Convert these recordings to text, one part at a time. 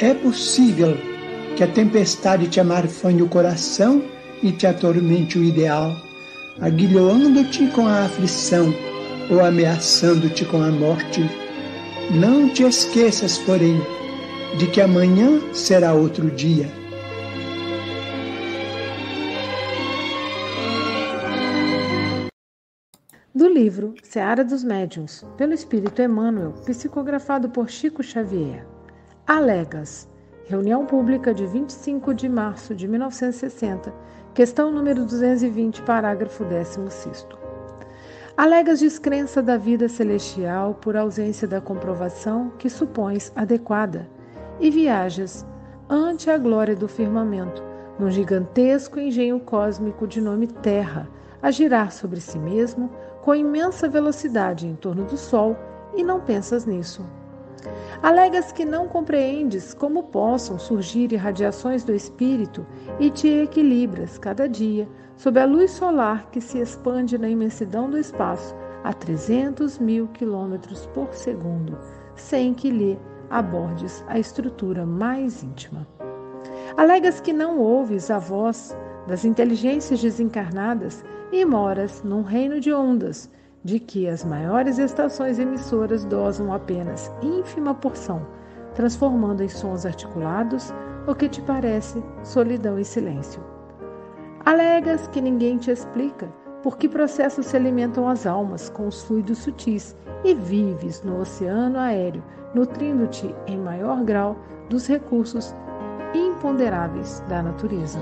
é possível que a tempestade te amarfanhe o coração e te atormente o ideal, aguilhoando-te com a aflição ou ameaçando-te com a morte. Não te esqueças, porém, de que amanhã será outro dia. Do livro Seara dos Médiuns, pelo Espírito Emmanuel, psicografado por Chico Xavier. Alegas. Reunião pública de 25 de março de 1960, questão número 220, parágrafo 16. Alegas descrença da vida celestial por ausência da comprovação que supões adequada e viajas ante a glória do firmamento, num gigantesco engenho cósmico de nome Terra, a girar sobre si mesmo com imensa velocidade em torno do Sol e não pensas nisso. Alegas que não compreendes como possam surgir irradiações do espírito e te equilibras cada dia sob a luz solar que se expande na imensidão do espaço a 300 mil quilômetros por segundo, sem que lhe abordes a estrutura mais íntima. Alegas que não ouves a voz das inteligências desencarnadas e moras num reino de ondas de que as maiores estações emissoras dosam apenas ínfima porção, transformando em sons articulados o que te parece solidão e silêncio. Alegas que ninguém te explica por que processos se alimentam as almas com os fluidos sutis e vives no oceano aéreo, nutrindo-te em maior grau dos recursos imponderáveis da natureza.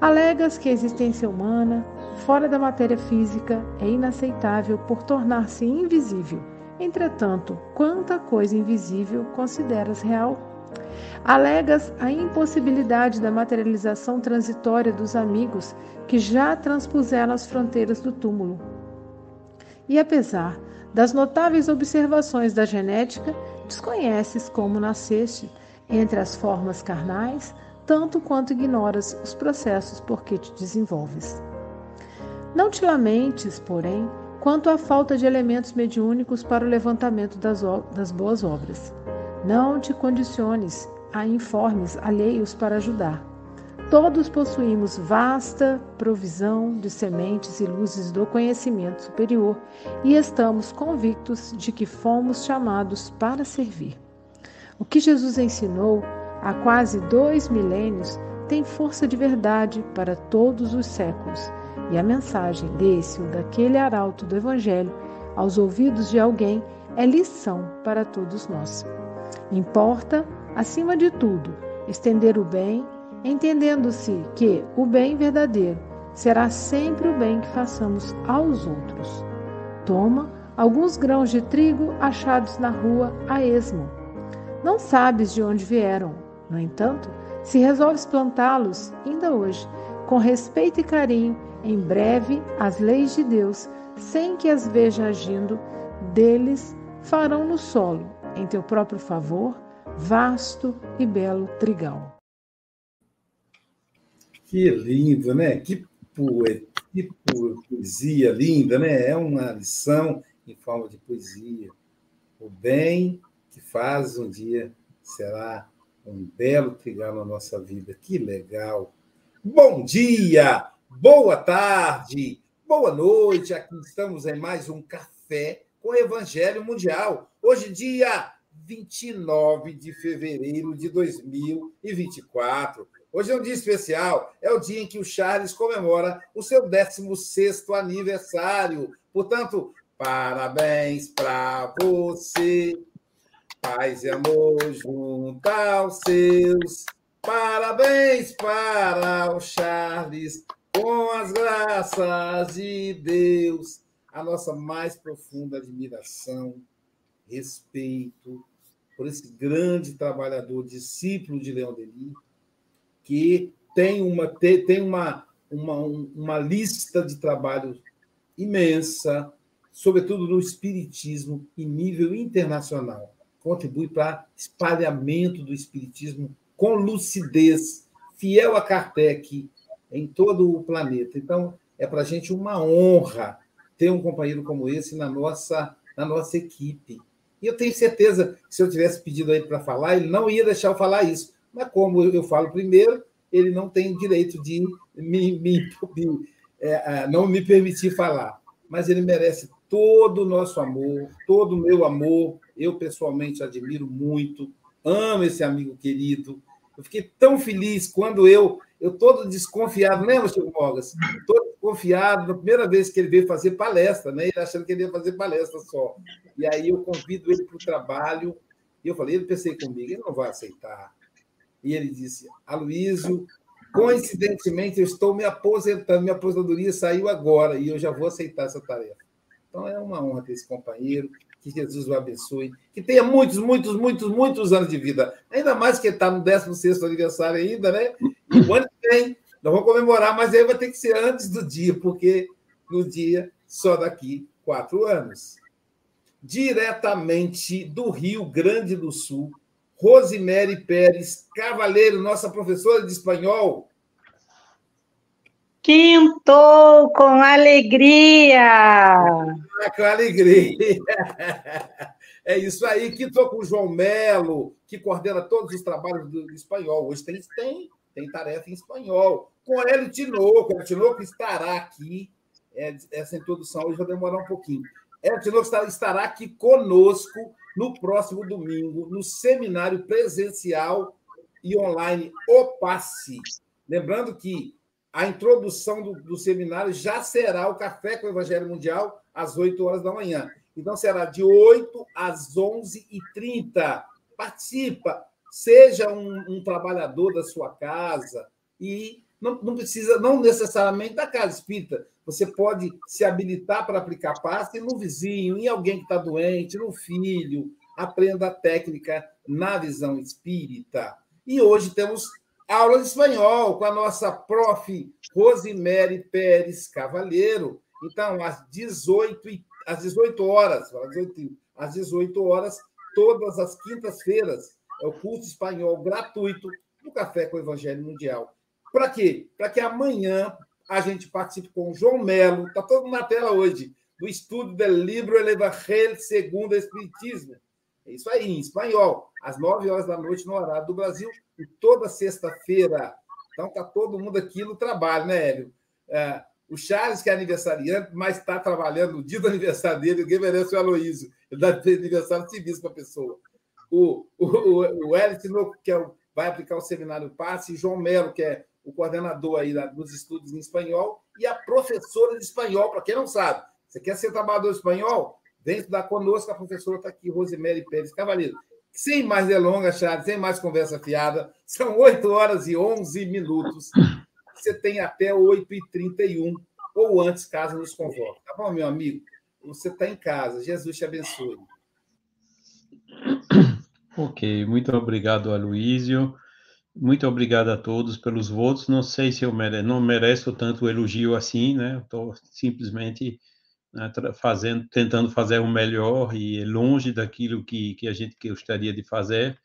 Alegas que a existência humana, fora da matéria física é inaceitável por tornar-se invisível. Entretanto, quanta coisa invisível consideras real? Alegas a impossibilidade da materialização transitória dos amigos que já transpuseram as fronteiras do túmulo. E apesar das notáveis observações da genética, desconheces como nasceste entre as formas carnais, tanto quanto ignoras os processos por que te desenvolves. Não te lamentes, porém, quanto à falta de elementos mediúnicos para o levantamento das, das boas obras. Não te condiciones a informes alheios para ajudar. Todos possuímos vasta provisão de sementes e luzes do conhecimento superior e estamos convictos de que fomos chamados para servir. O que Jesus ensinou há quase dois milênios tem força de verdade para todos os séculos e a mensagem desse ou daquele arauto do Evangelho aos ouvidos de alguém é lição para todos nós. Importa, acima de tudo, estender o bem, entendendo-se que o bem verdadeiro será sempre o bem que façamos aos outros. Toma alguns grãos de trigo achados na rua a esmo. Não sabes de onde vieram. No entanto, se resolves plantá-los, ainda hoje, com respeito e carinho, em breve as leis de Deus, sem que as veja agindo, deles farão no solo, em teu próprio favor, vasto e belo trigal. Que lindo, né? Que, poesia, que poesia linda, né? É uma lição em forma de poesia. O bem que faz um dia será um belo trigal na nossa vida. Que legal! Bom dia, boa tarde, boa noite. Aqui estamos em mais um café com o Evangelho Mundial. Hoje, dia 29 de fevereiro de 2024. Hoje é um dia especial, é o dia em que o Charles comemora o seu 16º aniversário. Portanto, parabéns para você. Paz e amor junto aos seus. Parabéns para o Charles, com as graças de Deus. A nossa mais profunda admiração, respeito por esse grande trabalhador, discípulo de Leão Denis, que tem uma, tem uma, uma, uma lista de trabalho imensa, sobretudo no espiritismo em nível internacional. Contribui para espalhamento do espiritismo com lucidez, fiel a Kardec em todo o planeta. Então, é para a gente uma honra ter um companheiro como esse na nossa, na nossa equipe. E eu tenho certeza que se eu tivesse pedido a ele para falar, ele não ia deixar eu falar isso, mas como eu falo primeiro, ele não tem direito de me, me, me é, não me permitir falar. Mas ele merece todo o nosso amor, todo o meu amor. Eu, pessoalmente, admiro muito, amo esse amigo querido. Eu fiquei tão feliz quando eu, eu todo desconfiado, lembra, Chico Mogas? Todo desconfiado, na primeira vez que ele veio fazer palestra, né? ele achando que ele ia fazer palestra só. E aí eu convido ele para o trabalho, e eu falei, ele pensei comigo, ele não vai aceitar. E ele disse: Aloísio, coincidentemente, eu estou me aposentando, minha aposentadoria saiu agora e eu já vou aceitar essa tarefa. Então é uma honra ter esse companheiro, que Jesus o abençoe, que tenha muitos, muitos, muitos, muitos anos de vida. Ainda mais que está no 16 aniversário ainda, né? E o ano que vem, nós vamos comemorar, mas aí vai ter que ser antes do dia, porque no dia só daqui quatro anos. Diretamente do Rio Grande do Sul, Rosemary Pérez Cavaleiro, nossa professora de espanhol. Quintou com alegria! Ah, com alegria! É isso aí, quintou com o João Melo, que coordena todos os trabalhos do, espanhol. Hoje tem, tem, tem tarefa em espanhol. Com Hélio Tinoco, Hélio Tinoco estará aqui. É, essa introdução hoje vai demorar um pouquinho. Hélio Tinoco estará aqui conosco no próximo domingo, no seminário presencial e online O Passe. Lembrando que a introdução do, do, seminário já será o Café com o Evangelho Mundial às 8 horas da manhã. Então, será de 8 às 11h30. Participa, seja um, um trabalhador da sua casa e não, não, precisa, não necessariamente da casa espírita. Você pode se habilitar para aplicar passe no vizinho, em alguém que está doente, no filho. Aprenda a técnica na visão espírita. E hoje temos aula de espanhol com a nossa prof. Rosemary Pérez Cavalheiro. Então, às 18, às 18 horas, às 18, às 18 horas, todas as quintas-feiras, é o curso espanhol gratuito do Café com o Evangelho Mundial. Para quê? Para que amanhã a gente participe com o João Melo, está todo na tela hoje, do estudo do livro El Evangelho segundo o Espiritismo. É isso aí, em espanhol, às nove horas da noite, no horário do Brasil, e toda sexta-feira. Então, está todo mundo aqui no trabalho, né, Hélio? É, o Charles, que é aniversariante, mas está trabalhando no dia do aniversário dele, ninguém merece o Aloísio. Ele dá aniversário civis para a pessoa. O, o, o, o Hélio que é o, vai aplicar o seminário passe, e João Melo, que é o coordenador aí dos estudos em espanhol, e a professora de espanhol, para quem não sabe. Você quer ser trabalhador de espanhol? Vem estudar conosco, a professora está aqui, Rosemary Pérez Cavaleiro. Sem mais delongas, Charles, sem mais conversa fiada, são 8 horas e 11 minutos. Você tem até 8h31, ou antes, caso nos convoque. Tá bom, meu amigo? você está em casa. Jesus te abençoe. Ok, muito obrigado, Aloísio. Muito obrigado a todos pelos votos. Não sei se eu mere... não mereço tanto elogio assim, né? Estou simplesmente né, fazendo, tentando fazer o melhor e longe daquilo que, que a gente gostaria de fazer,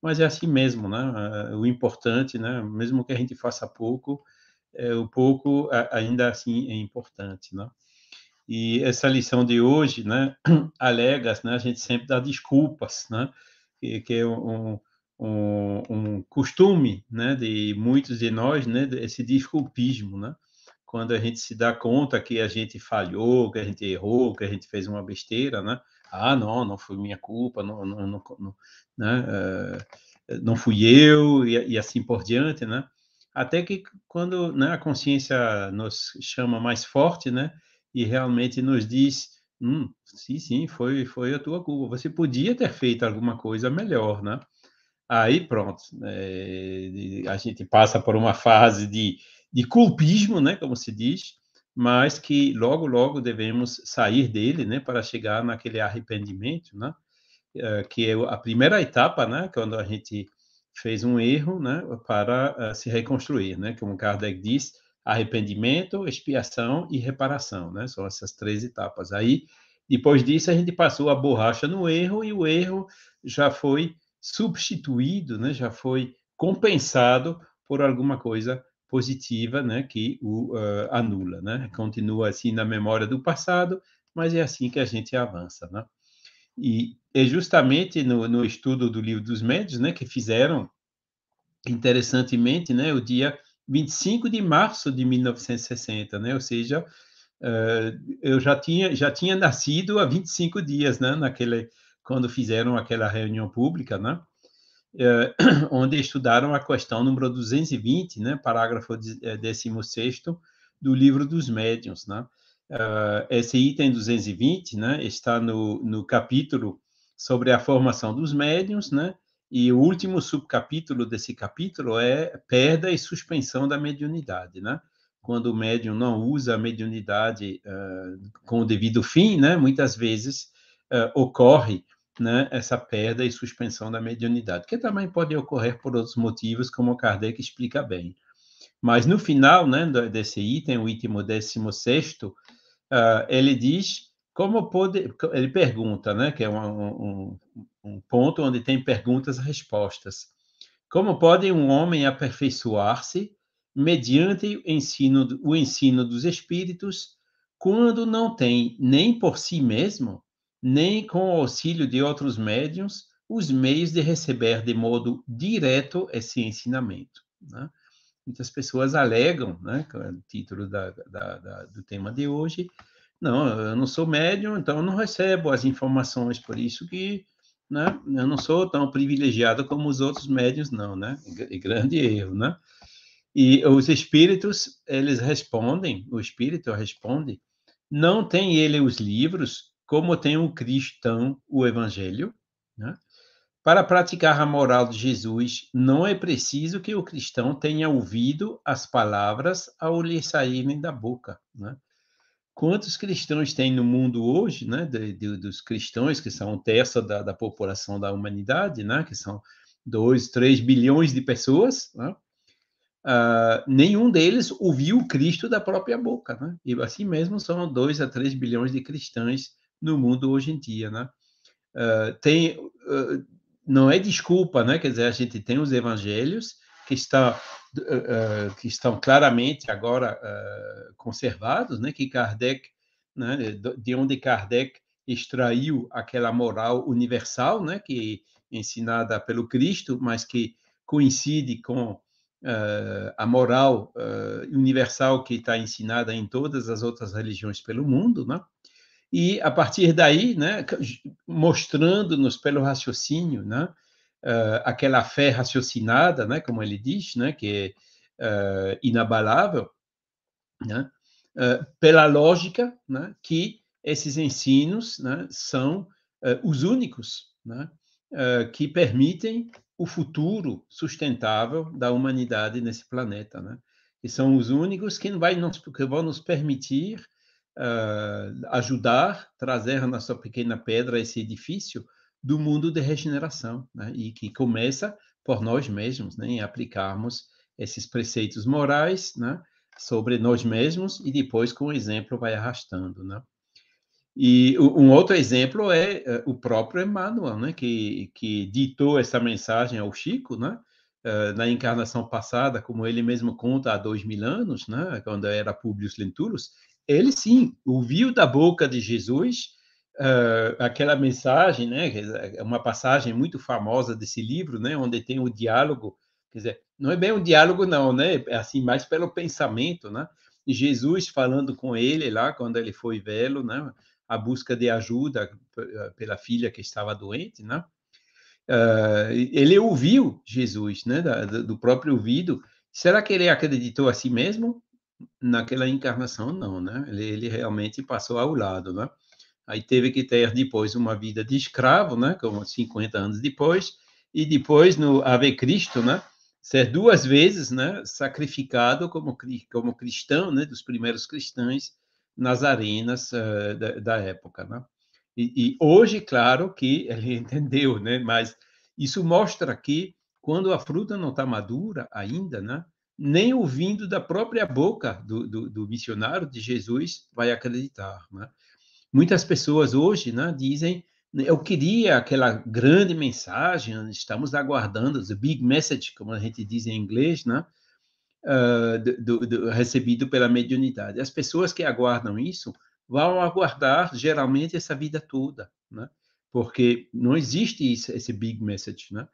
mas é assim mesmo, né? O importante, né? Mesmo que a gente faça pouco, é, o pouco ainda assim é importante, né? E essa lição de hoje, né? Alegas, né? A gente sempre dá desculpas, né? Que, que é um, um, um, costume, né? De muitos de nós, né? Esse desculpismo, né? Quando a gente se dá conta que a gente falhou, que a gente errou, que a gente fez uma besteira, né? Ah, não, não foi minha culpa, não, não, não, não né? Uh, não fui eu e, e assim por diante, né? até que quando né, a consciência nos chama mais forte, né, e realmente nos diz, hum, sim, sim, foi, foi a tua culpa, você podia ter feito alguma coisa melhor, né? Aí pronto, é, a gente passa por uma fase de, de culpismo, né, como se diz, mas que logo, logo devemos sair dele, né, para chegar naquele arrependimento, né, é, que é a primeira etapa, né, quando a gente fez um erro né, para uh, se reconstruir, né? Como Kardec diz, arrependimento, expiação e reparação, né? São essas três etapas. Aí, depois disso, a gente passou a borracha no erro e o erro já foi substituído, né? Já foi compensado por alguma coisa positiva, né? Que o uh, anula, né? Continua assim na memória do passado, mas é assim que a gente avança, né? E é justamente no, no estudo do livro dos médios, né, que fizeram, interessantemente, né, o dia 25 de março de 1960, né, ou seja, uh, eu já tinha, já tinha nascido há 25 dias, né, naquele, quando fizeram aquela reunião pública, né, uh, onde estudaram a questão número 220, né, parágrafo 16 eh, do livro dos médiuns, né, Uh, esse item 220, né, está no, no capítulo sobre a formação dos médiums, né, e o último subcapítulo desse capítulo é perda e suspensão da mediunidade, né? Quando o médium não usa a mediunidade uh, com o devido fim, né? Muitas vezes uh, ocorre né, essa perda e suspensão da mediunidade, que também pode ocorrer por outros motivos, como Kardec explica bem. Mas no final né, desse item, o item 16, uh, ele diz como pode, ele pergunta, né, que é um, um, um ponto onde tem perguntas e respostas. Como pode um homem aperfeiçoar-se mediante o ensino, o ensino dos espíritos quando não tem nem por si mesmo, nem com o auxílio de outros médiums, os meios de receber de modo direto esse ensinamento? Né? Muitas pessoas alegam, né, é o título da, da, da, do tema de hoje, não, eu não sou médium, então eu não recebo as informações, por isso que né, eu não sou tão privilegiado como os outros médiums, não, né? E grande erro, né? E os espíritos, eles respondem, o espírito responde, não tem ele os livros, como tem o cristão o evangelho, né? Para praticar a moral de Jesus, não é preciso que o cristão tenha ouvido as palavras ao lhe saírem da boca. Né? Quantos cristãos tem no mundo hoje, né? De, de, dos cristãos, que são um terço da, da, população da humanidade, né? Que são 2, 3 bilhões de pessoas, né? Uh, nenhum deles ouviu Cristo da própria boca, né? E assim mesmo são 2 a 3 bilhões de cristãos no mundo hoje em dia, né? Uh, tem uh, não é desculpa, né? Quer dizer, a gente tem os evangelhos que uh, que estão claramente agora uh, conservados, né? Que Kardec, né? De onde Kardec extraiu aquela moral universal, né? Que ensinada pelo Cristo, mas que coincide com uh, a moral universal que está ensinada em todas as outras religiões pelo mundo, né? E a partir daí, né, mostrando-nos pelo raciocínio, né, uh, aquela fé raciocinada, né, como ele diz, né, que é uh, inabalável, né, uh, pela lógica, né, que esses ensinos, né, são os únicos, né, que permitem o futuro sustentável da humanidade nesse planeta, né, são os únicos que, vai nos, que vão nos permitir uh, ajudar, trazer a nossa pequena pedra, esse edifício, do mundo de regeneração, né? e que começa por nós mesmos, né? em aplicarmos esses preceitos morais né? sobre nós mesmos e depois, com o exemplo, vai arrastando. Né? E um outro exemplo é uh, o próprio Emmanuel, né? que, que ditou essa mensagem ao Chico, né? Uh, na encarnação passada, como ele mesmo conta há dois mil anos, né? quando era Publius Lentulus, ele sim ouviu da boca de Jesus uh, aquela mensagem, né, é uma passagem muito famosa desse livro, né, onde tem o diálogo, quer dizer, não é bem um diálogo não, né, é assim mais pelo pensamento, né, Jesus falando com ele lá quando ele foi velho, né, a busca de ajuda pela filha que estava doente, né, uh, ele ouviu Jesus, né, do próprio ouvido. Será que ele acreditou a si mesmo? Naquela encarnação, não, né? Ele, ele realmente passou ao lado, né? Aí teve que ter depois uma vida de escravo, né, como 50 anos depois, e depois no Ave Cristo, né, ser duas vezes, né, sacrificado como como cristão, né, dos primeiros cristãos nas arenas uh, da, da, época, né? E, e, hoje, claro que ele entendeu, né, mas isso mostra que quando a fruta não está madura ainda, né, nem ouvindo da própria boca do, do, do missionário de Jesus vai acreditar, né? Muitas pessoas hoje né, dizem eu queria aquela grande mensagem, estamos aguardando, the big message, como a gente diz em inglês, né? Uh, do, do, recebido pela mediunidade. As pessoas que aguardam isso vão aguardar geralmente essa vida toda, né? Porque não existe isso, esse big message, né?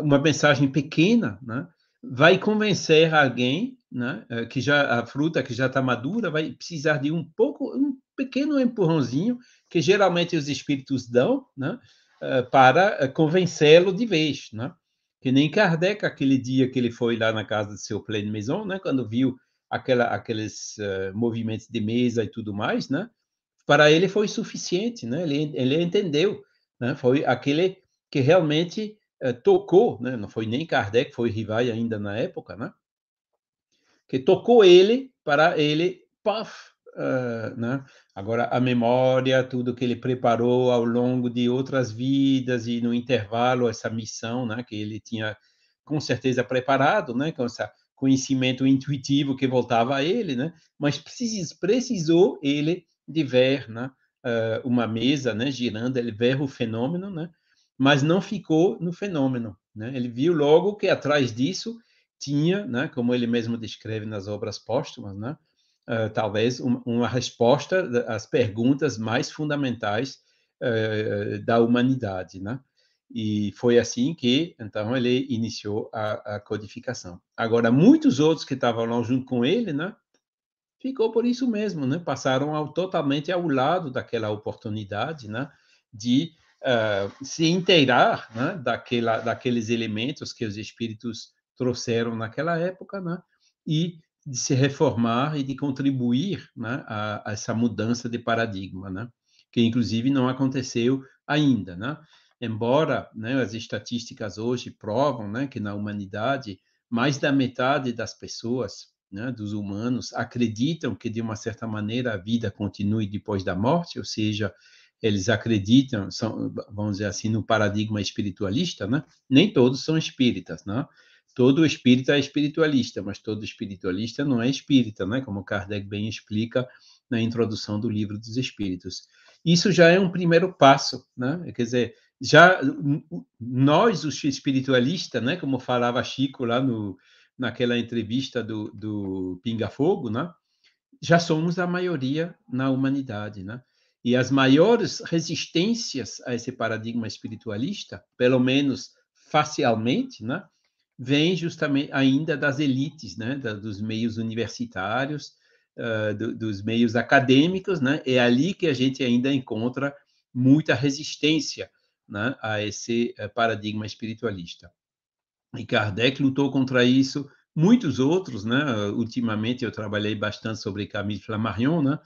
Uma mensagem pequena, né? Vai convencer alguém, né? Eh, que já a fruta que já está madura vai precisar de um pouco, um pequeno empurrãozinho que geralmente os espíritos dão, né, eh, para eh, convencê-lo de vez, né? Que nem Kardec, aquele dia que ele foi lá na casa do seu plein maison, né, quando viu aquela, aqueles uh, movimentos de mesa e tudo mais, né? Para ele foi suficiente, né? Ele, ele entendeu, né? Foi aquele que realmente uh, tocou, né? Não foi nem Kardec, foi Rivai ainda na época, né? Que tocou ele para ele, paf, uh, né? Agora, a memória, tudo que ele preparou ao longo de outras vidas e no intervalo, essa missão, né? Que ele tinha com certeza preparado, né? Com esse conhecimento intuitivo que voltava a ele, né? Mas precis, precisou ele de ver, né? Uh, uma mesa, né? Girando, ele ver o fenômeno, né? Mas não ficou no fenômeno, né? Ele viu logo que atrás disso tinha, né? Como ele mesmo descreve nas obras póstumas, né? uh, talvez um, uma resposta às perguntas mais fundamentais uh, da humanidade, né? E foi assim que, então, ele iniciou a, a codificação. Agora, muitos outros que estavam lá junto com ele, né? Ficou por isso mesmo, né? Passaram ao, totalmente ao lado daquela oportunidade, né? De uh, se inteirar, né? Daquela, daqueles elementos que os espíritos trouxeram naquela época, né? E de se reformar e de contribuir né, a, a, essa mudança de paradigma, né? que inclusive não aconteceu ainda. Né? Embora né, as estatísticas hoje provam né, que na humanidade mais da metade das pessoas, né, dos humanos, acreditam que de uma certa maneira a vida continue depois da morte, ou seja, eles acreditam, são, vamos dizer assim, no paradigma espiritualista, né? Nem todos são espíritas, né? todo espírita é espiritualista, mas todo espiritualista não é espírita, né? como Kardec bem explica na introdução do livro dos Espíritos. Isso já é um primeiro passo, né? quer dizer, já nós, os espiritualistas, né? como falava Chico lá no, naquela entrevista do, do Pinga Fogo, né? já somos a maioria na humanidade. Né? E as maiores resistências a esse paradigma espiritualista, pelo menos facialmente, né? vem justamente ainda das elites, né, da, dos meios universitários, uh, do, dos meios acadêmicos, né, é ali que a gente ainda encontra muita resistência né, a esse uh, paradigma espiritualista. E Kardec lutou contra isso, muitos outros, né, ultimamente eu trabalhei bastante sobre Camille Flammarion, né,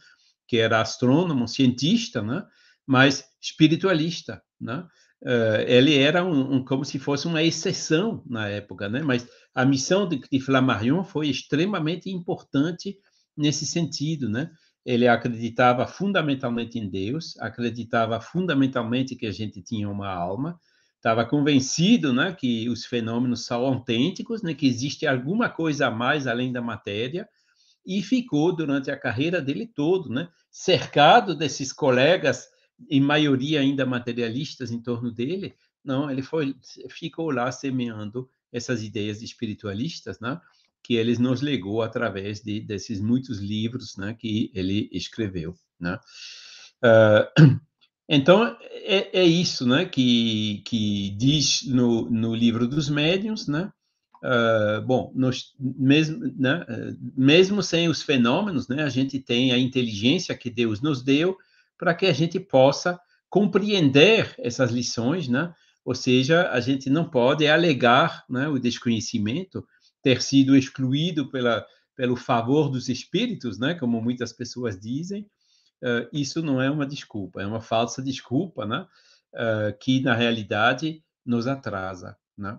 que era astrônomo, cientista, né, mas espiritualista, né, uh, ele era um, um, como se fosse uma exceção na época, né? Mas a missão de, de Flammarion foi extremamente importante nesse sentido, né? ele acreditava fundamentalmente em Deus, acreditava fundamentalmente que a gente tinha uma alma, estava convencido, né, que os fenômenos são autênticos, né, que existe alguma coisa a mais além da matéria, e ficou durante a carreira dele todo, né, cercado desses colegas, em maioria ainda materialistas em torno dele. Não, ele foi ficou lá semeando essas ideias espiritualistas, né, que ele nos legou através de, desses muitos livros né, que ele escreveu. Né? Uh, então, é, é, isso né, que, que diz no, no livro dos médiuns, né? Uh, bom, mesmo, né, mesmo sem os fenômenos, né, a gente tem a inteligência que Deus nos deu para que a gente possa compreender essas lições, né? Ou seja, a gente não pode alegar né, o desconhecimento, ter sido excluído pela, pelo favor dos espíritos, né, como muitas pessoas dizem, uh, isso não é uma desculpa, é uma falsa desculpa, né, uh, que na realidade nos atrasa, né?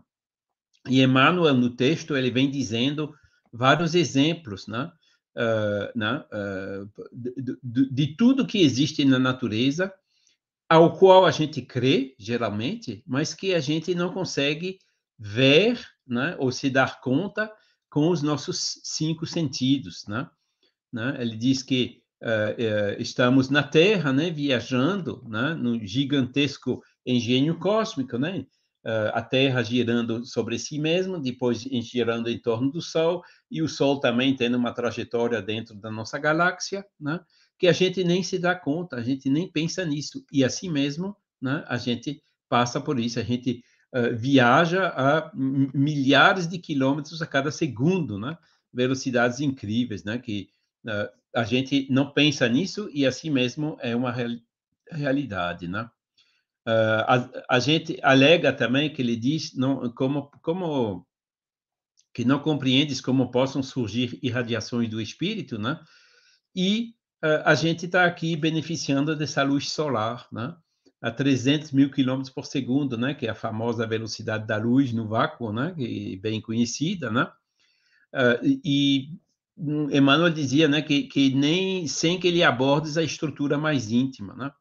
E Emmanuel no texto ele vem dizendo vários exemplos, né, uh, né de, de, de tudo que existe na natureza, ao qual a gente crê geralmente, mas que a gente não consegue ver né, ou se dar conta com os nossos cinco sentidos. Né? Né? Ele diz que uh, uh, estamos na Terra, né, viajando né, no gigantesco engenho cósmico, né? A Terra girando sobre si mesma, depois girando em torno do Sol, e o Sol também tendo uma trajetória dentro da nossa galáxia, né? que a gente nem se dá conta, a gente nem pensa nisso. E assim mesmo, né, a gente passa por isso, a gente uh, viaja a milhares de quilômetros a cada segundo, né? Velocidades incríveis, né? Que uh, a gente não pensa nisso e assim mesmo é uma real, realidade, né? Uh, a, a, gente alega também que ele diz não, como, como que não compreendes como possam surgir irradiações do espírito, né? E uh, a gente está aqui beneficiando dessa luz solar, né? a 300 mil quilômetros por segundo, né, que é a famosa velocidade da luz no vácuo, né, que é bem conhecida, né, uh, e Emmanuel dizia, né, que, que nem sem que ele aborde a estrutura mais íntima, né.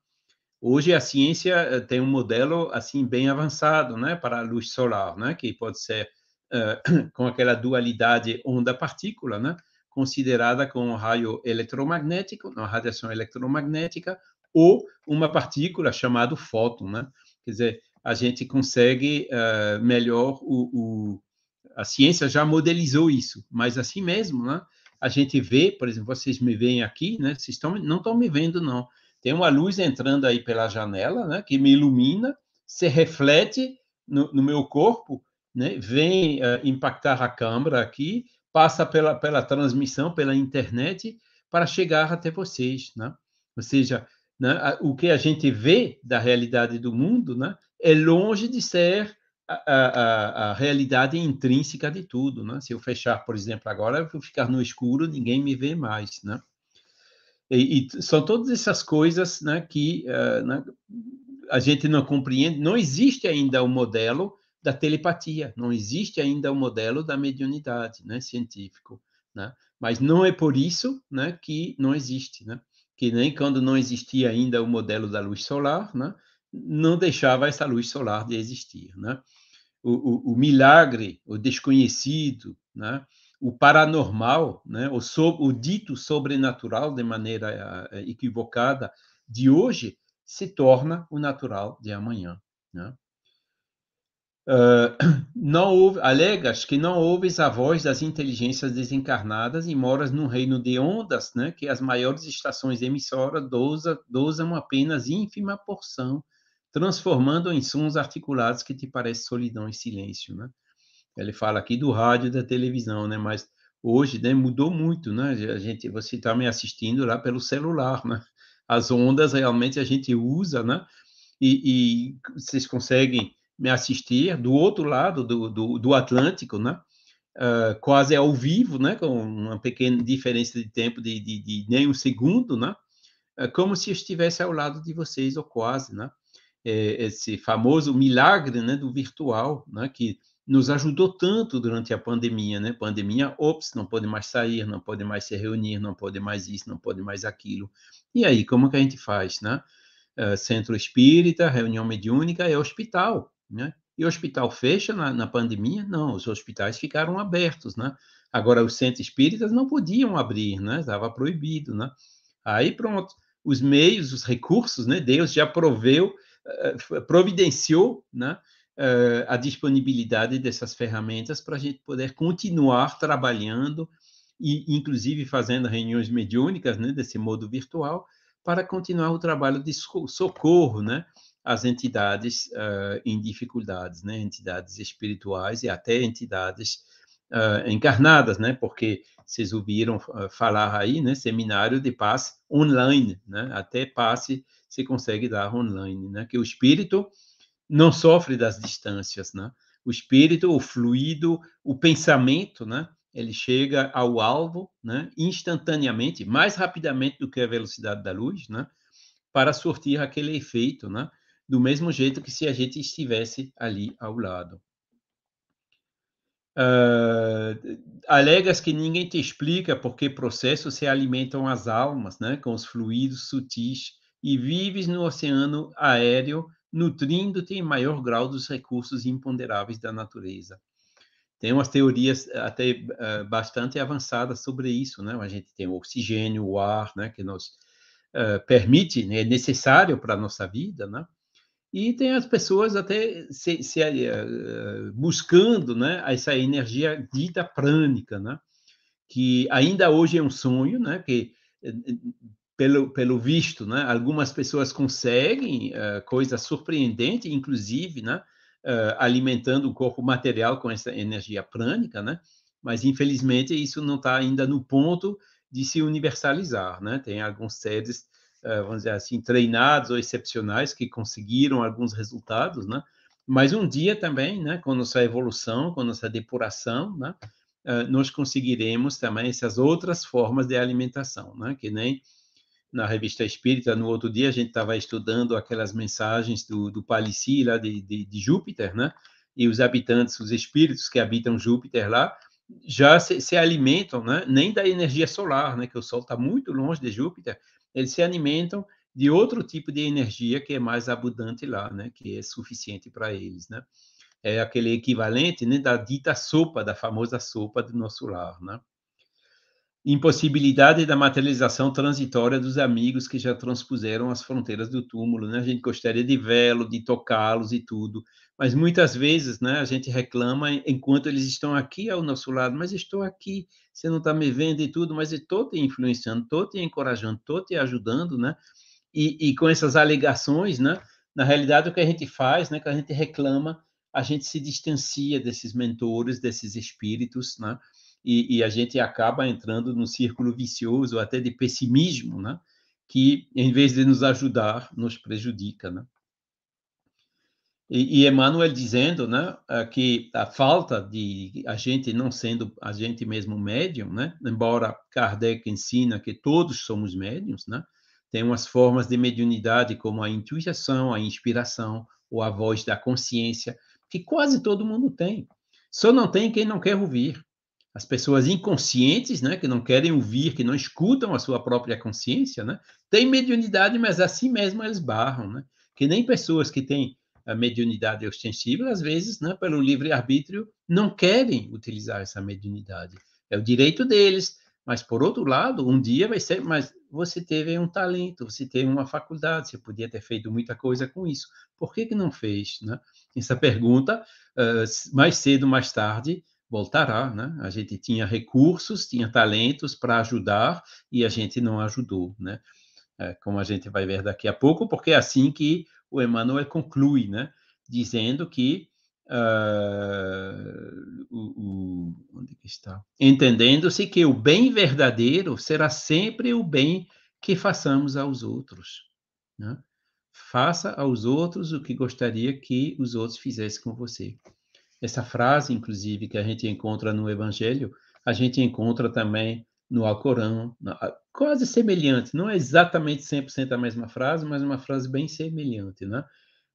Hoje a ciência eh, tem um modelo assim bem avançado, né, para a luz solar, né, que pode ser uh, com aquela dualidade onda-partícula, né, considerada como raio eletromagnético, uma radiação eletromagnética, ou uma partícula chamada fóton, né? Quer dizer, a gente consegue uh, melhor o, o, a ciência já modelizou isso, mas assim mesmo, né? A gente vê, por exemplo, vocês me veem aqui, né? Vocês estão, não estão me vendo não. Tem uma luz entrando aí pela janela, né? Que me ilumina, se reflete no, no meu corpo, né? Vem uh, impactar a câmera aqui, passa pela pela transmissão pela internet para chegar até vocês, né? Ou seja, né? O que a gente vê da realidade do mundo né? é longe de ser a, a, a, realidade intrínseca de tudo. Né? Se eu fechar, por exemplo, agora, eu vou ficar no escuro, ninguém me vê mais. Né? E, e são todas essas coisas né, que uh, né, a gente não compreende. Não existe ainda o modelo da telepatia, não existe ainda o modelo da mediunidade né, científico. Né? Mas não é por isso né, que não existe. Né? que nem quando não existia ainda o modelo da luz solar, né, não deixava essa luz solar de existir. Né? O, o, o milagre, o desconhecido, né, o paranormal, né, o, so, o dito sobrenatural de maneira uh, equivocada de hoje, se torna o natural de amanhã. Né? Uh, não ouve, alegas que não ouves a voz das inteligências desencarnadas e moras num reino de ondas, né, que as maiores estações emissoras dosam, dosam apenas ínfima porção, transformando em sons articulados que te parece solidão e silêncio, né? Ele fala aqui do rádio e da televisão, né? Mas hoje, né, mudou muito, né? A gente, você está me assistindo lá pelo celular, né? As ondas realmente a gente usa, né? E, e vocês conseguem me assistir do outro lado do, do, do Atlântico, né? Uh, quase ao vivo, né? Com uma pequena diferença de tempo de, de, de nem um segundo, né? Uh, como se estivesse ao lado de vocês, ou quase, né? É, esse famoso milagre, né? Do virtual, né? Que nos ajudou tanto durante a pandemia, né? Pandemia, ops, não pode mais sair, não pode mais se reunir, não pode mais isso, não pode mais aquilo. E aí, como que a gente faz, né? Uh, centro espírita, reunião mediúnica é hospital, né? E hospital fecha na, na, pandemia? Não, os hospitais ficaram abertos, né? Agora, os centros espíritas não podiam abrir, né? Estava proibido, né? Aí, pronto, os meios, os recursos, né? Deus já proveu, uh, providenciou, né? Uh, a disponibilidade dessas ferramentas para a gente poder continuar trabalhando e, inclusive, fazendo reuniões mediúnicas, né, desse modo virtual, para continuar o trabalho de socorro, né, às entidades uh, em dificuldades, né, entidades espirituais e até entidades uh, encarnadas, né, porque vocês ouviram falar aí, né, seminário de paz online, né, até passe se consegue dar online, né, que o espírito não sofre das distâncias, né? O espírito, o fluido, o pensamento, né? Ele chega ao alvo, né? Instantaneamente, mais rapidamente do que a velocidade da luz, né? Para surtir aquele efeito, né? Do mesmo jeito que se a gente estivesse ali ao lado. Uh, alegas que ninguém te explica porque processos se alimentam as almas, né? Com os fluidos sutis e vives no oceano aéreo nutrindo-te em maior grau dos recursos imponderáveis da natureza. Tem umas teorias até uh, bastante avançadas sobre isso, né? A gente tem o oxigênio, o ar, né? Que nos uh, permite, né? é necessário para a nossa vida, né? E tem as pessoas até se, se uh, buscando, né? Essa energia dita prânica, né? Que ainda hoje é um sonho, né? Que pelo, pelo visto, né, algumas pessoas conseguem uh, coisas surpreendentes, inclusive, né, uh, alimentando o corpo material com essa energia prânica, né, mas infelizmente isso não está ainda no ponto de se universalizar, né, tem alguns seres, uh, vamos dizer assim, treinados ou excepcionais que conseguiram alguns resultados, né, mas um dia também, né, com nossa evolução, com nossa depuração, né, nós conseguiremos também essas outras formas de alimentação, né, que nem na revista Espírita, no outro dia, a gente estava estudando aquelas mensagens do, do Palici, lá de, de, de, Júpiter, né? E os habitantes, os espíritos que habitam Júpiter lá, já se, se alimentam, né? Nem da energia solar, né? Que o Sol está muito longe de Júpiter, eles se alimentam de outro tipo de energia que é mais abundante lá, né? Que é suficiente para eles, né? É aquele equivalente, né? Da dita sopa, da famosa sopa do nosso lar, né? Impossibilidade da materialização transitória dos amigos que já transpuseram as fronteiras do túmulo, né? A gente gostaria de vê-lo, de tocá-los e tudo, mas muitas vezes, né, a gente reclama enquanto eles estão aqui ao nosso lado, mas estou aqui, você não está me vendo e tudo, mas estou te influenciando, estou te encorajando, estou te ajudando, né? E, e com essas alegações, né, na realidade o que a gente faz, né, que a gente reclama, a gente se distancia desses mentores, desses espíritos, né? E, e, a gente acaba entrando num círculo vicioso até de pessimismo, né? que em vez de nos ajudar, nos prejudica, né? E, e Emmanuel dizendo, né, que a falta de a gente não sendo a gente mesmo médium, né, embora Kardec ensina que todos somos médiums, né, tem umas formas de mediunidade como a intuição, a inspiração ou a voz da consciência, que quase todo mundo tem. Só não tem quem não quer ouvir as pessoas inconscientes, né, que não querem ouvir, que não escutam a sua própria consciência, né, têm mediunidade, mas assim mesmo eles barram, né, que nem pessoas que têm a mediunidade ostensiva, às vezes, né, pelo livre-arbítrio, não querem utilizar essa mediunidade. É o direito deles, mas, por outro lado, um dia vai ser, mas você teve um talento, você teve uma faculdade, você podia ter feito muita coisa com isso. Por que, que não fez? Né? Essa pergunta, mais cedo, mais tarde, voltará, né? A gente tinha recursos, tinha talentos para ajudar e a gente não ajudou, né? É, como a gente vai ver daqui a pouco, porque é assim que o Emmanuel conclui, né? Dizendo que uh, o, o, onde que está? Entendendo-se que o bem verdadeiro será sempre o bem que façamos aos outros, né? Faça aos outros o que gostaria que os outros fizessem com você. Essa frase, inclusive, que a gente encontra no Evangelho, a gente encontra também no Alcorão, quase semelhante, não é exatamente 100% a mesma frase, mas uma frase bem semelhante, né?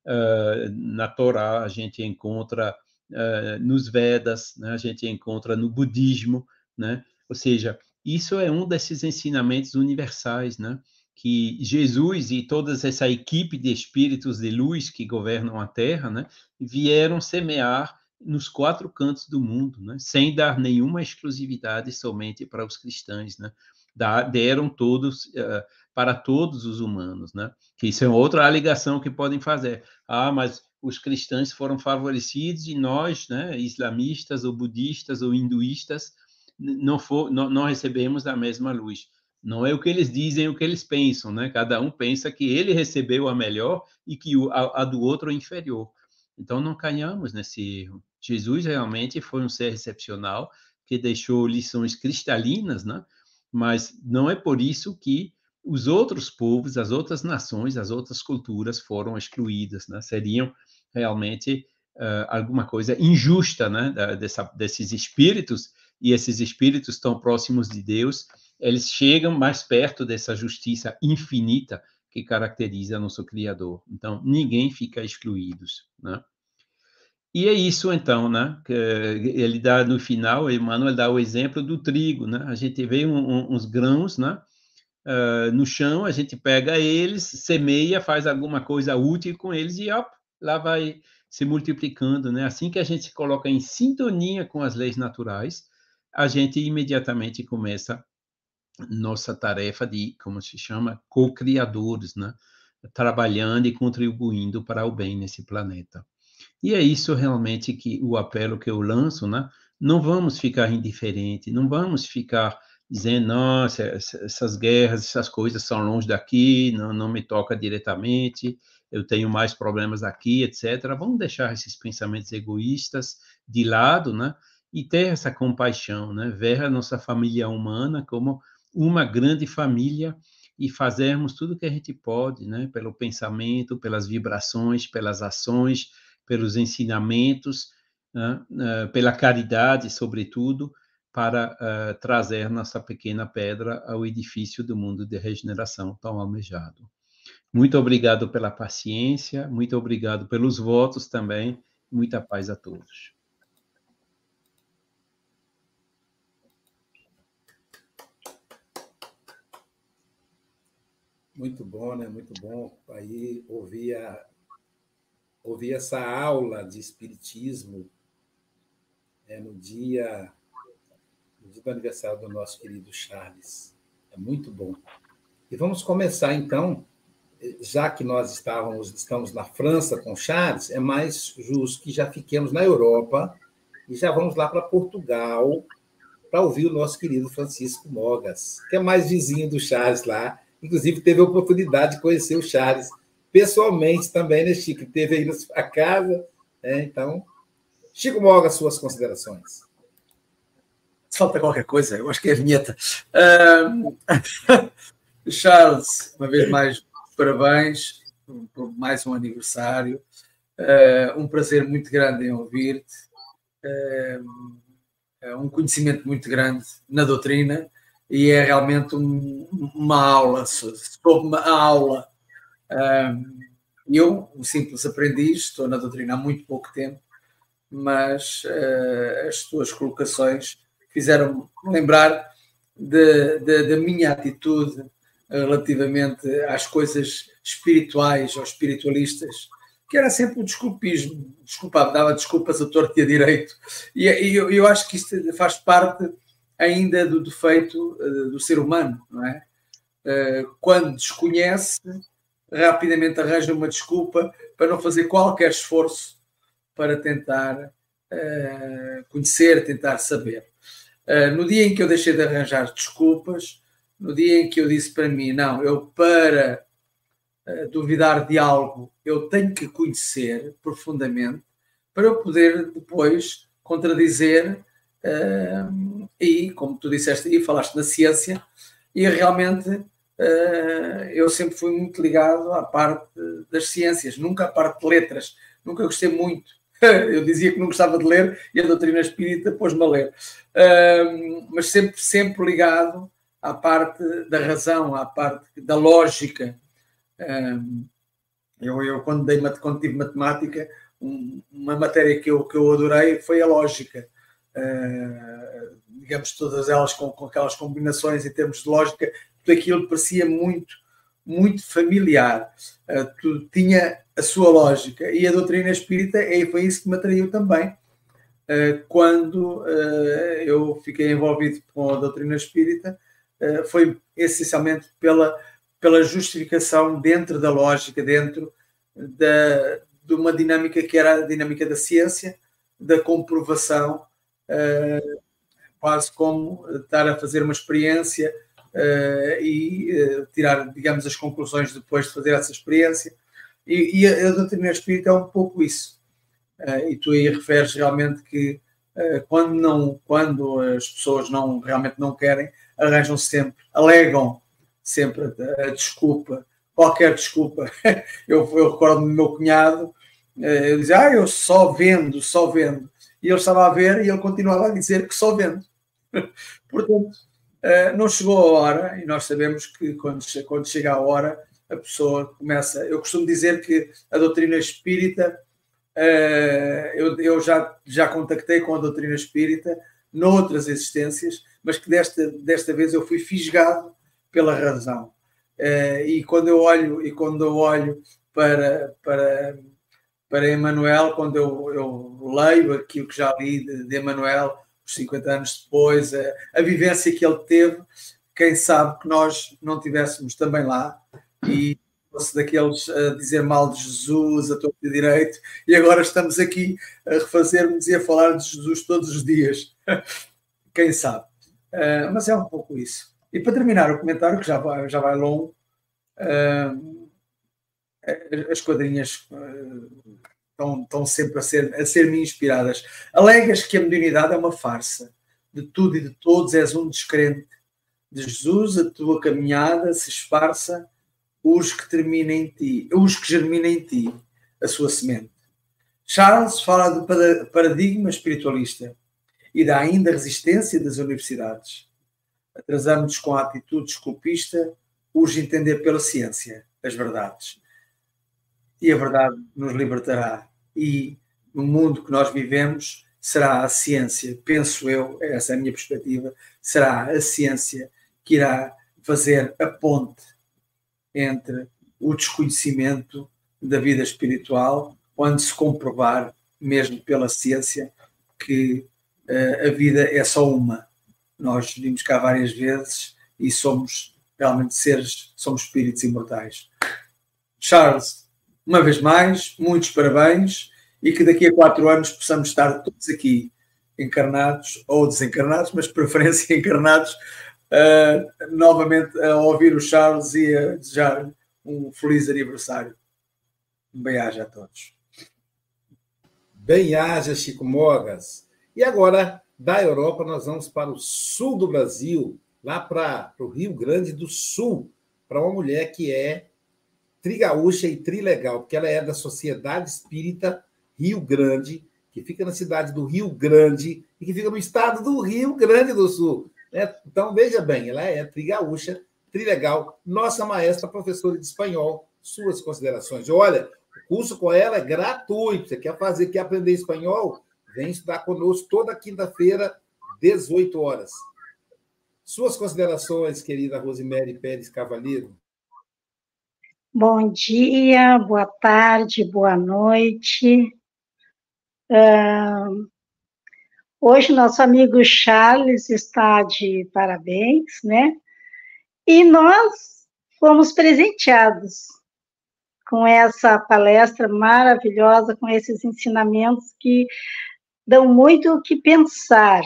Uh, na Torá, a gente encontra uh, nos Vedas, né? a gente encontra no budismo, né? Ou seja, isso é um desses ensinamentos universais, né? Que Jesus e toda essa equipe de espíritos de luz que governam a Terra, né? Vieram semear nos quatro cantos do mundo, né? Sem dar nenhuma exclusividade somente para os cristãos, né? deram todos uh, para todos os humanos, né? Que isso é outra alegação que podem fazer. Ah, mas os cristãos foram favorecidos e nós, né, islamistas ou budistas ou hinduístas, não, for, não, não recebemos a mesma luz. Não é o que eles dizem, é o que eles pensam, né? Cada um pensa que ele recebeu a melhor e que a, a do outro é inferior. Então não canhamos nesse erro. Jesus realmente foi um ser excepcional que deixou lições cristalinas, né? Mas não é por isso que os outros povos, as outras nações, as outras culturas foram excluídas, né? Seriam realmente uh, alguma coisa injusta, né? Dessa, desses espíritos e esses espíritos tão próximos de Deus, eles chegam mais perto dessa justiça infinita que caracteriza nosso Criador. Então, ninguém fica excluído, né? E é isso, então, né? Que ele dá no final, Emmanuel dá o exemplo do trigo, né? A gente vê um, um, uns grãos, né? Uh, no chão, a gente pega eles, semeia, faz alguma coisa útil com eles e ó, lá vai se multiplicando, né? Assim que a gente se coloca em sintonia com as leis naturais, a gente imediatamente começa nossa tarefa de, como se chama, co-criadores, né? Trabalhando e contribuindo para o bem nesse planeta. E é isso realmente que o apelo que eu lanço, né? Não vamos ficar indiferentes, não vamos ficar dizendo, nossa, essas guerras, essas coisas são longe daqui, não, não me toca diretamente, eu tenho mais problemas aqui, etc. Vamos deixar esses pensamentos egoístas de lado, né? E ter essa compaixão, né? Ver a nossa família humana como uma grande família e fazermos tudo o que a gente pode, né? Pelo pensamento, pelas vibrações, pelas ações, pelos ensinamentos, né, eh, pela caridade, sobretudo, para uh, trazer nossa pequena pedra ao edifício do mundo de regeneração tão almejado. Muito obrigado pela paciência, muito obrigado pelos votos também, muita paz a todos. Muito bom, né? Muito bom. Aí ouvir a, ouvi essa aula de espiritismo é, no dia no dia do aniversário do nosso querido Charles. É muito bom. E vamos começar então, já que nós estávamos estamos na França com Charles, é mais justo que já fiquemos na Europa e já vamos lá para Portugal para ouvir o nosso querido Francisco Mogas, que é mais vizinho do Charles lá. Inclusive, teve a oportunidade de conhecer o Charles pessoalmente também, né, Chico? Teve aí sua casa. Né? Então, Chico Moga, suas considerações. Falta qualquer coisa, eu acho que é a vinheta. Uh, Charles, uma vez mais, parabéns por mais um aniversário. Uh, um prazer muito grande em ouvir-te. Uh, um conhecimento muito grande na doutrina e é realmente um, uma aula, sobre uma aula eu, um simples aprendiz, estou na doutrina há muito pouco tempo, mas uh, as tuas colocações fizeram lembrar da minha atitude relativamente às coisas espirituais ou espiritualistas, que era sempre o desculpismo, desculpava, dava desculpas a torto e a direito. E, e eu, eu, acho que isto faz parte ainda do defeito uh, do ser humano, não é? Uh, quando desconhece, rapidamente arranja uma desculpa para não fazer qualquer esforço para tentar uh, conhecer, tentar saber. No dia em que eu deixei de arranjar desculpas, no dia em que eu disse para mim, não, eu para duvidar de algo, eu tenho que conhecer profundamente para eu poder depois contradizer e, como tu disseste e falaste na ciência, e realmente eh, eu sempre fui muito ligado à parte das ciências, nunca à parte de letras, nunca gostei muito. Eu dizia que não gostava de ler e a doutrina espírita pôs-me a ler, mas sempre, sempre ligado à parte da razão, à parte da lógica. Eu, eu quando, dei, quando tive matemática, um, uma matéria que eu, que eu adorei foi a lógica. Uh, digamos, todas elas com, com aquelas combinações em termos de lógica, tudo aquilo parecia muito, muito familiar. Uh, tudo tinha a sua lógica. E a doutrina espírita é, foi isso que me atraiu também. Uh, quando eu fiquei envolvido com a doutrina espírita, foi essencialmente pela, pela justificação dentro da lógica, dentro da, de uma dinâmica que era a dinâmica da ciência, da comprovação, quase como estar a fazer uma experiência uh, e uh, tirar, digamos, as conclusões depois de fazer essa experiência. E, e a, doutrina espírita é um pouco isso. e tu aí referes realmente que quando, não, quando as pessoas não realmente não querem, arranjam sempre, alegam sempre a, a desculpa, qualquer desculpa. Eu, eu recordo do meu cunhado, eh, eu dizia, ah, eu só vendo, só vendo. E ele estava a ver e ele continuava a dizer que só vendo. Portanto, eh, não chegou a hora, e nós sabemos que quando, chega a hora, a pessoa começa. Eu costumo dizer que a doutrina espírita, eh, eu, já, já contactei com a doutrina espírita noutras existências, mas que desta, desta vez eu fui fisgado pela razão. E quando eu olho, e quando eu olho para, para para Emanuel, quando eu, eu, leio aquilo que já li de, de Emanuel, os 50 anos depois, a, a, vivência que ele teve, quem sabe que nós não tivéssemos também lá e fosse daqueles a dizer mal de Jesus a todo direito, e agora estamos aqui a refazer-nos e a falar de Jesus todos os dias. Quem sabe? Uh, mas é um pouco isso. E para terminar o comentário, que já vai, já vai longo, uh, as quadrinhas estão, estão sempre a ser, a ser me inspiradas. Alegas que a modernidade é uma farsa. De tudo e de todos és um descrente. De Jesus a tua caminhada se esparça os que termina em ti, os que germina em ti a sua semente. Charles fala do paradigma espiritualista e da ainda resistência das universidades. Atrasamos-nos com a atitude esculpista, urge entender pela ciência as verdades e a verdade nos libertará. E no mundo que nós vivemos, será a ciência, penso eu, essa é a minha perspectiva, será a ciência que irá fazer a ponte entre o desconhecimento da vida espiritual, onde se comprovar, mesmo pela ciência, que uh, a vida é só uma. Nós vimos cá várias vezes e somos realmente seres, somos espíritos imortais. Charles, uma vez mais, muitos parabéns e que daqui a quatro anos possamos estar todos aqui encarnados ou desencarnados, mas de preferência encarnados, uh, novamente a ouvir o Charles e a desejar um feliz aniversário. Um bem-aja a todos. Bem-aja, Chico Mogas. E agora, da Europa, nós vamos para o sul do Brasil, lá para o Rio Grande do Sul, para uma mulher que é trigaúcha e trilegal, porque ela é da Sociedade Espírita Rio Grande, que fica na cidade do Rio Grande e que fica no estado do Rio Grande do Sul. Né? Então, veja bem, ela é trigaúcha, trilegal, nossa maestra, professora de espanhol. Suas considerações. Olha, o curso com ela é gratuito. Você quer fazer, quer aprender espanhol? Vem estudar conosco toda quinta-feira, 18 horas. Suas considerações, querida Rosemary Pérez Cavalheiro. Bom dia, boa tarde, boa noite. Uh, hoje nosso amigo Charles está de parabéns, né? E nós fomos presenteados com essa palestra maravilhosa, com esses ensinamentos que dão muito o que pensar.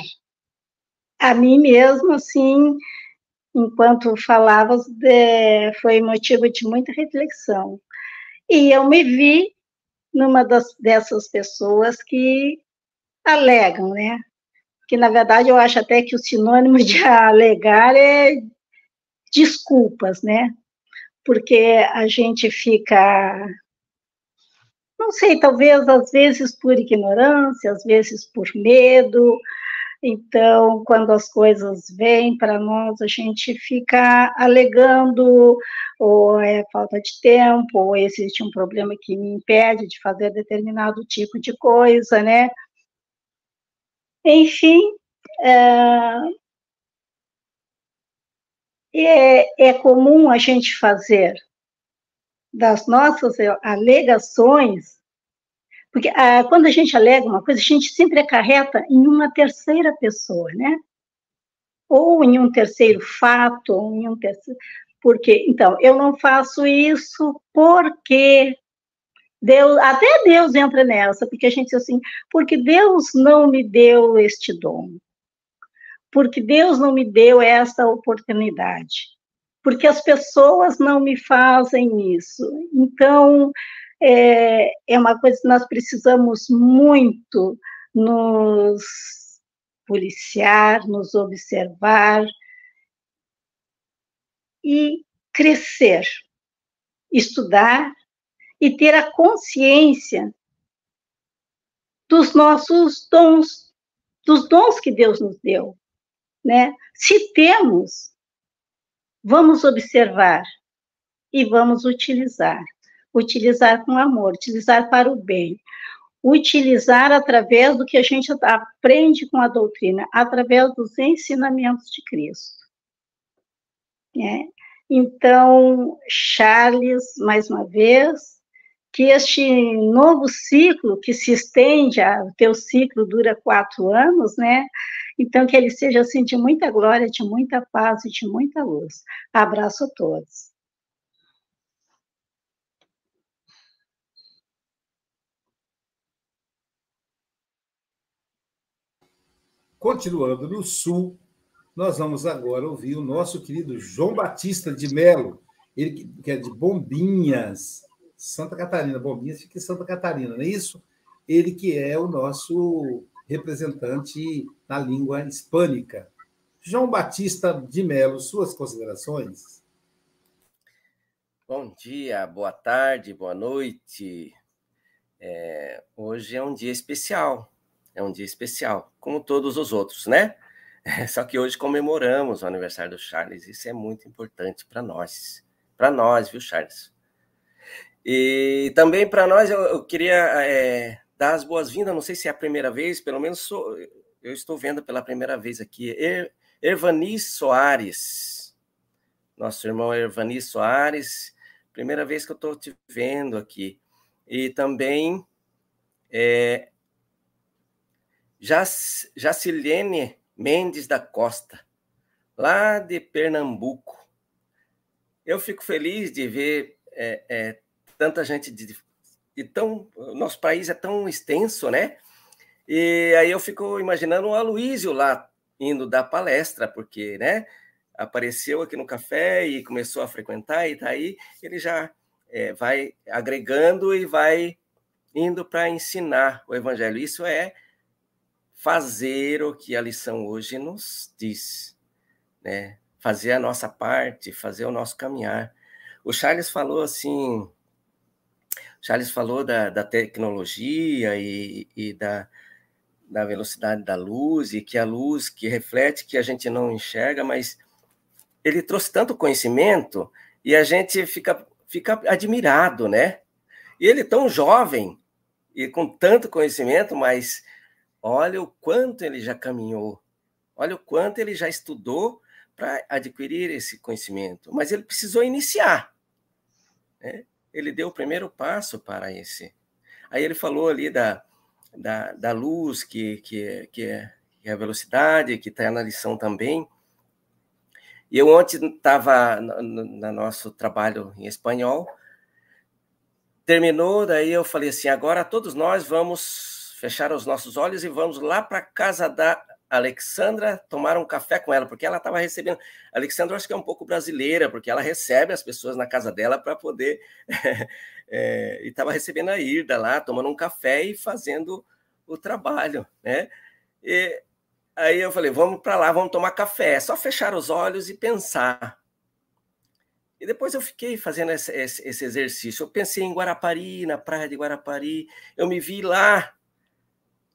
A mim mesmo, assim, enquanto falavas, foi motivo de muita reflexão. E eu me vi numa das, dessas pessoas que alegam, né? Que, na verdade, eu acho até que o sinônimo de alegar é desculpas, né? Porque a gente fica, não sei, talvez às vezes por ignorância, às vezes por medo, Então, quando as coisas vêm para nós, a gente fica alegando ou é falta de tempo, ou existe um problema que me impede de fazer determinado tipo de coisa, né? Enfim, é, é, é comum a gente fazer das nossas alegações porque ah, quando a gente alega uma coisa, a gente sempre acarreta em uma terceira pessoa, né? Ou em um terceiro fato, ou em um terceiro. Porque, então, eu não faço isso porque Deus, até Deus entra nessa, porque a gente diz assim, porque Deus não me deu este dom, porque Deus não me deu esta oportunidade, porque as pessoas não me fazem isso. Então, é, é uma coisa que nós precisamos muito nos policiar, nos observar e crescer, estudar e ter a consciência dos nossos dons, dos dons que Deus nos deu, né? Se temos, vamos observar e vamos utilizar utilizar com amor, utilizar para o bem, utilizar através do que a gente aprende com a doutrina, através dos ensinamentos de Cristo. É. Então, Charles, mais uma vez, que este novo ciclo que se estende, o teu ciclo dura quatro anos, né? Então, que ele seja assim de muita glória, de muita paz e de muita luz. Abraço a todos. Continuando no sul, nós vamos agora ouvir o nosso querido João Batista de Melo, ele que é de Bombinhas, Santa Catarina. Bombinhas fica em Santa Catarina, não é isso? Ele que é o nosso representante na língua hispânica. João Batista de Melo, suas considerações? Bom dia, boa tarde, boa noite. É, hoje é um dia especial é um dia especial, como todos os outros, né? Só que hoje comemoramos o aniversário do Charles, isso é muito importante para nós. Para nós, viu, Charles? E também para nós, eu, eu queria é, dar as boas-vindas, não sei se é a primeira vez, pelo menos sou, eu estou vendo pela primeira vez aqui, er, Ervani Soares, nosso irmão Ervani Soares, primeira vez que eu estou te vendo aqui. E também é, Jacilene Mendes da Costa, lá de Pernambuco. Eu fico feliz de ver é, é, tanta gente de, de tão. Nosso país é tão extenso, né? E aí eu fico imaginando o Aloísio lá indo dar palestra, porque, né? Apareceu aqui no café e começou a frequentar, e tá aí, ele já é, vai agregando e vai indo para ensinar o evangelho. Isso é fazer o que a lição hoje nos diz, né? Fazer a nossa parte, fazer o nosso caminhar. O Charles falou assim, Charles falou da, da tecnologia e, e da, da velocidade da luz e que a luz que reflete que a gente não enxerga, mas ele trouxe tanto conhecimento e a gente fica fica admirado, né? E ele tão jovem e com tanto conhecimento, mas Olha o quanto ele já caminhou, olha o quanto ele já estudou para adquirir esse conhecimento, mas ele precisou iniciar. Né? Ele deu o primeiro passo para esse. Aí ele falou ali da, da, da luz, que, que, que, é, que é a velocidade, que está na lição também. E eu ontem estava no, no nosso trabalho em espanhol, terminou, daí eu falei assim, agora todos nós vamos fechar os nossos olhos e vamos lá para a casa da Alexandra tomar um café com ela, porque ela estava recebendo. A Alexandra, acho que é um pouco brasileira, porque ela recebe as pessoas na casa dela para poder. é, e estava recebendo a Irda lá, tomando um café e fazendo o trabalho, né? E aí eu falei: vamos para lá, vamos tomar café. É só fechar os olhos e pensar. E depois eu fiquei fazendo esse, esse, esse exercício. Eu pensei em Guarapari, na praia de Guarapari. Eu me vi lá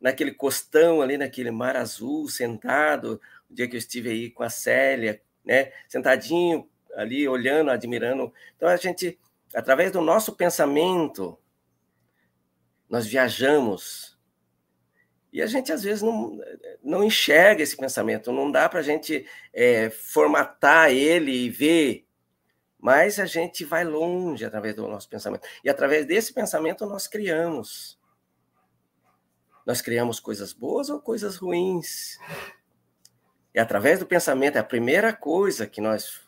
naquele costão ali, naquele mar azul, sentado, o dia que eu estive aí com a Célia, né, sentadinho ali, olhando, admirando. Então, a gente, através do nosso pensamento, nós viajamos. E a gente, às vezes, não, não enxerga esse pensamento, não dá para a gente é, formatar ele e ver, mas a gente vai longe através do nosso pensamento. E através desse pensamento, nós criamos. Nós criamos coisas boas ou coisas ruins. E através do pensamento, é a primeira coisa que nós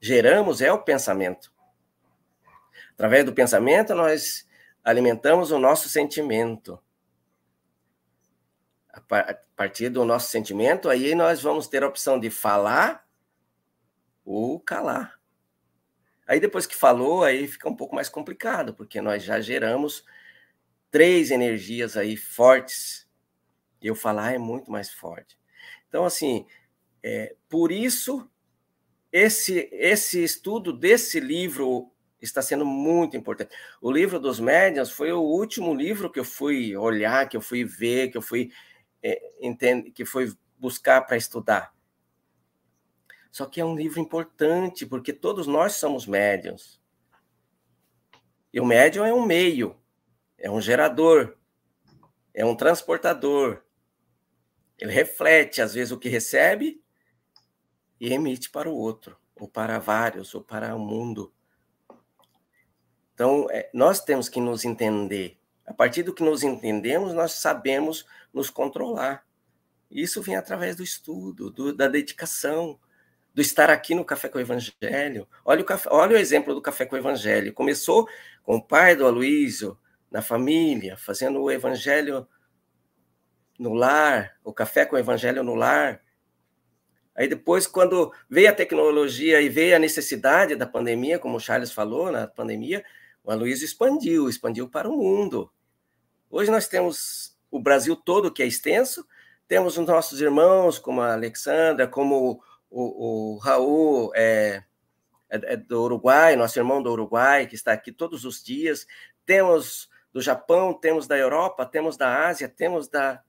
geramos é o pensamento. Através do pensamento, nós alimentamos o nosso sentimento. A partir do nosso sentimento, aí nós vamos ter a opção de falar ou calar. Aí depois que falou, aí fica um pouco mais complicado, porque nós já geramos três energias aí fortes. E eu falar é muito mais forte. Então, assim, é, por isso, esse, esse estudo desse livro está sendo muito importante. O livro dos médiuns foi o último livro que eu fui olhar, que eu fui ver, que eu fui é, entender, que fui buscar para estudar. Só que é um livro importante, porque todos nós somos médiuns. E o médium é um meio, é um gerador, é um transportador. Ele reflete, às vezes, o que recebe e emite para o outro, ou para vários, ou para o mundo. Então, é, nós temos que nos entender. A partir do que nos entendemos, nós sabemos nos controlar. Isso vem através do estudo, do, da dedicação, do estar aqui no Café com o Evangelho. Olha o, café, olha o exemplo do Café com o Evangelho. Começou com o pai do Aloísio, na família, fazendo o Evangelho no lar, o Café com o Evangelho no lar. Aí depois, quando veio a tecnologia e veio a necessidade da pandemia, como o Charles falou, na pandemia, o Aloysio expandiu, expandiu para o mundo. Hoje nós temos o Brasil todo, que é extenso, temos os nossos irmãos, como a Alexandra, como o, o, Raul é, é, é, do Uruguai, nosso irmão do Uruguai, que está aqui todos os dias, temos do Japão, temos da Europa, temos da Ásia, temos da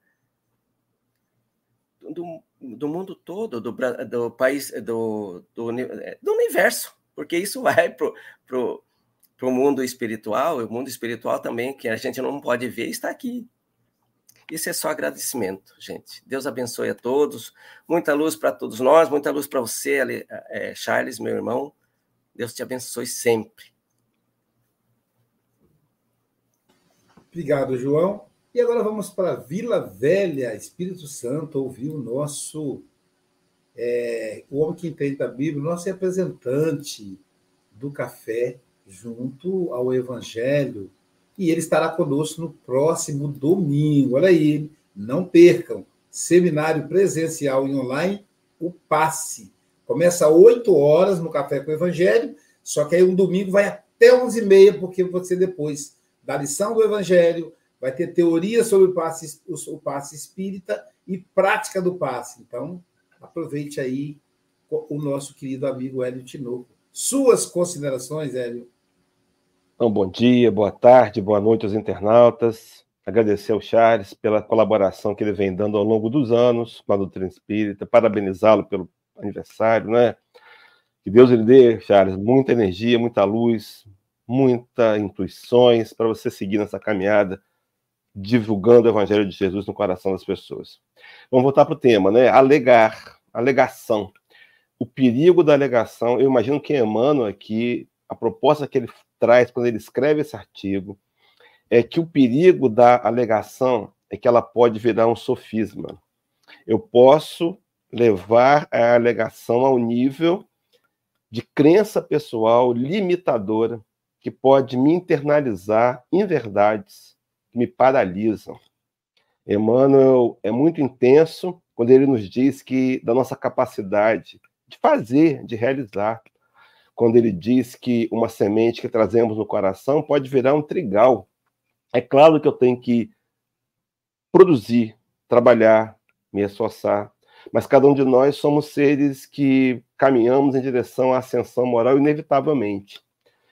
do, do mundo todo, do, do país, do, do, do universo, porque isso vai para o para o mundo espiritual, o mundo espiritual também, que a gente não pode ver, está aqui. Isso é só agradecimento, gente. Deus abençoe a todos. Muita luz para todos nós, muita luz para você, é, Charles, meu irmão. Deus te abençoe sempre. Obrigado, João. E agora vamos para Vila Velha, Espírito Santo, ouvir o nosso, é, o homem que entende a Bíblia, o nosso representante do café, junto ao Evangelho, e ele estará conosco no próximo domingo. Olha aí, não percam. Seminário presencial e online, o passe. Começa às 8 horas no Café com o Evangelho, só que aí um domingo vai até 11h30, porque você depois da lição do Evangelho vai ter teoria sobre o passe, o passe espírita e prática do passe. Então, aproveite aí o nosso querido amigo Hélio Tinoco. Suas considerações, Hélio? Então, bom dia, boa tarde, boa noite aos internautas. Agradecer ao Charles pela colaboração que ele vem dando ao longo dos anos com a doutrina espírita, parabenizá-lo pelo aniversário, né? Que Deus lhe dê, Charles, muita energia, muita luz, muitas intuições para você seguir nessa caminhada, divulgando o Evangelho de Jesus no coração das pessoas. Vamos voltar para o tema, né? Alegar, alegação. O perigo da alegação, eu imagino que Emmanuel aqui, a proposta que ele traz quando ele escreve esse artigo é que o perigo da alegação é que ela pode virar um sofisma. Eu posso levar a alegação ao nível de crença pessoal limitadora que pode me internalizar em verdades que me paralisam. Emmanuel é muito intenso quando ele nos diz que da nossa capacidade de fazer, de realizar, quando ele diz que uma semente que trazemos no coração pode virar um trigal. É claro que eu tenho que produzir, trabalhar, me esforçar, mas cada um de nós somos seres que caminhamos em direção à ascensão moral inevitavelmente.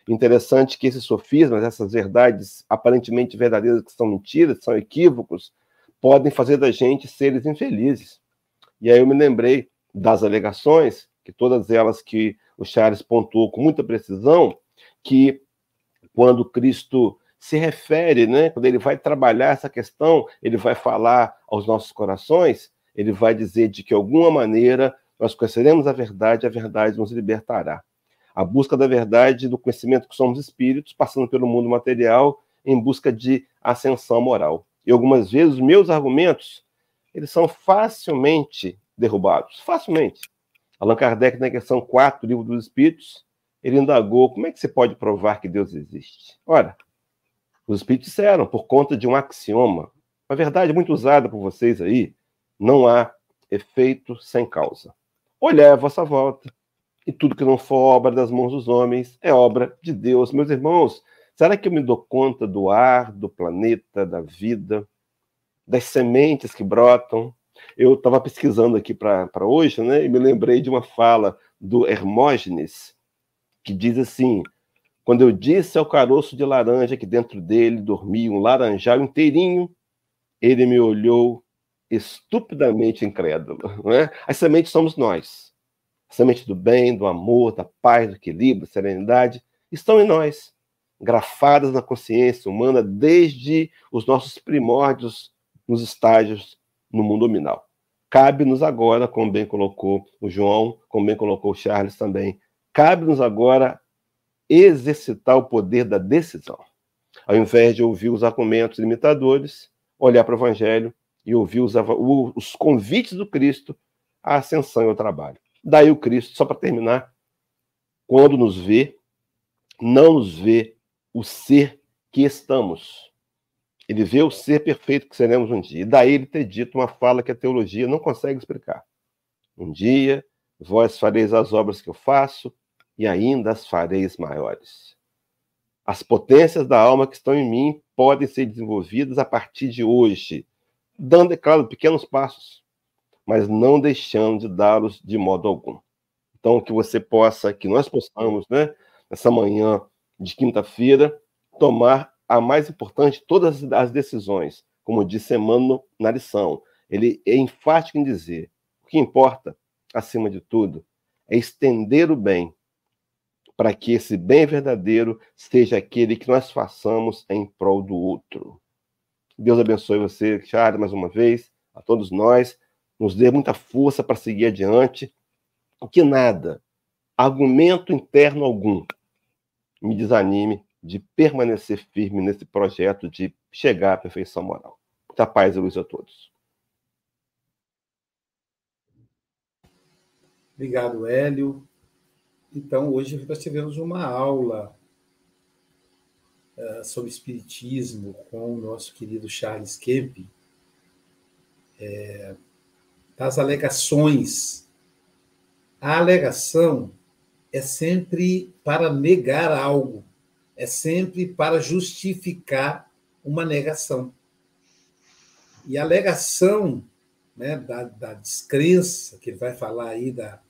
Interessante que esses sofismas, essas verdades aparentemente verdadeiras que são mentiras, são equívocos, podem fazer da gente seres infelizes. E aí eu me lembrei das alegações, que todas elas que o Charles pontuou com muita precisão, que quando Cristo se refere, né, quando ele vai trabalhar essa questão, ele vai falar aos nossos corações, ele vai dizer de que, alguma maneira, nós conheceremos a verdade, a verdade nos libertará. A busca da verdade, do conhecimento que somos espíritos, passando pelo mundo material, em busca de ascensão moral. E algumas vezes os meus argumentos, eles são facilmente derrubados, facilmente. Allan Kardec, na questão 4 do Livro dos Espíritos, ele indagou como é que você pode provar que Deus existe. Ora, os Espíritos disseram, por conta de um axioma, uma verdade muito usada por vocês aí, não há efeito sem causa. Olhai a vossa volta, e tudo que não for obra das mãos dos homens é obra de Deus. Meus irmãos, será que eu me dou conta do ar, do planeta, da vida, das sementes que brotam? Eu estava pesquisando aqui para hoje, né, e me lembrei de uma fala do Hermógenes, que diz assim: Quando eu disse ao caroço de laranja que dentro dele dormia um laranjal inteirinho, ele me olhou estupidamente incrédulo. Né? As sementes somos nós. Semente do bem, do amor, da paz, do equilíbrio, da serenidade, estão em nós, grafadas na consciência humana desde os nossos primórdios nos estágios no mundo nominal. Cabe-nos agora, como bem colocou o João, como bem colocou o Charles também, cabe-nos agora exercitar o poder da decisão. Ao invés de ouvir os argumentos limitadores, olhar para o Evangelho e ouvir os, os convites do Cristo à ascensão e ao trabalho. Daí o Cristo, só para terminar, quando nos vê, não nos vê o ser que estamos. Ele vê o ser perfeito que seremos um dia. E daí ele ter dito uma fala que a teologia não consegue explicar. Um dia vós fareis as obras que eu faço e ainda as fareis maiores. As potências da alma que estão em mim podem ser desenvolvidas a partir de hoje, dando, é claro, pequenos passos, mas não deixando de dá-los de modo algum. Então, que você possa, que nós possamos, né, nessa manhã de quinta-feira, tomar a mais importante de todas as decisões, como disse Emmanuel na lição. Ele é enfático em dizer: o que importa, acima de tudo, é estender o bem, para que esse bem verdadeiro seja aquele que nós façamos em prol do outro. Deus abençoe você, Charles, mais uma vez, a todos nós, nos dê muita força para seguir adiante, que nada, argumento interno algum, me desanime de permanecer firme nesse projeto de chegar à perfeição moral. Muita paz e luz a todos. Obrigado, Hélio. Então, hoje nós tivemos uma aula uh, sobre Espiritismo com o nosso querido Charles Kemp, é, das alegações. A alegação é sempre para negar algo, é sempre para justificar uma negação. E a alegação né, da, da descrença, que ele vai falar aí da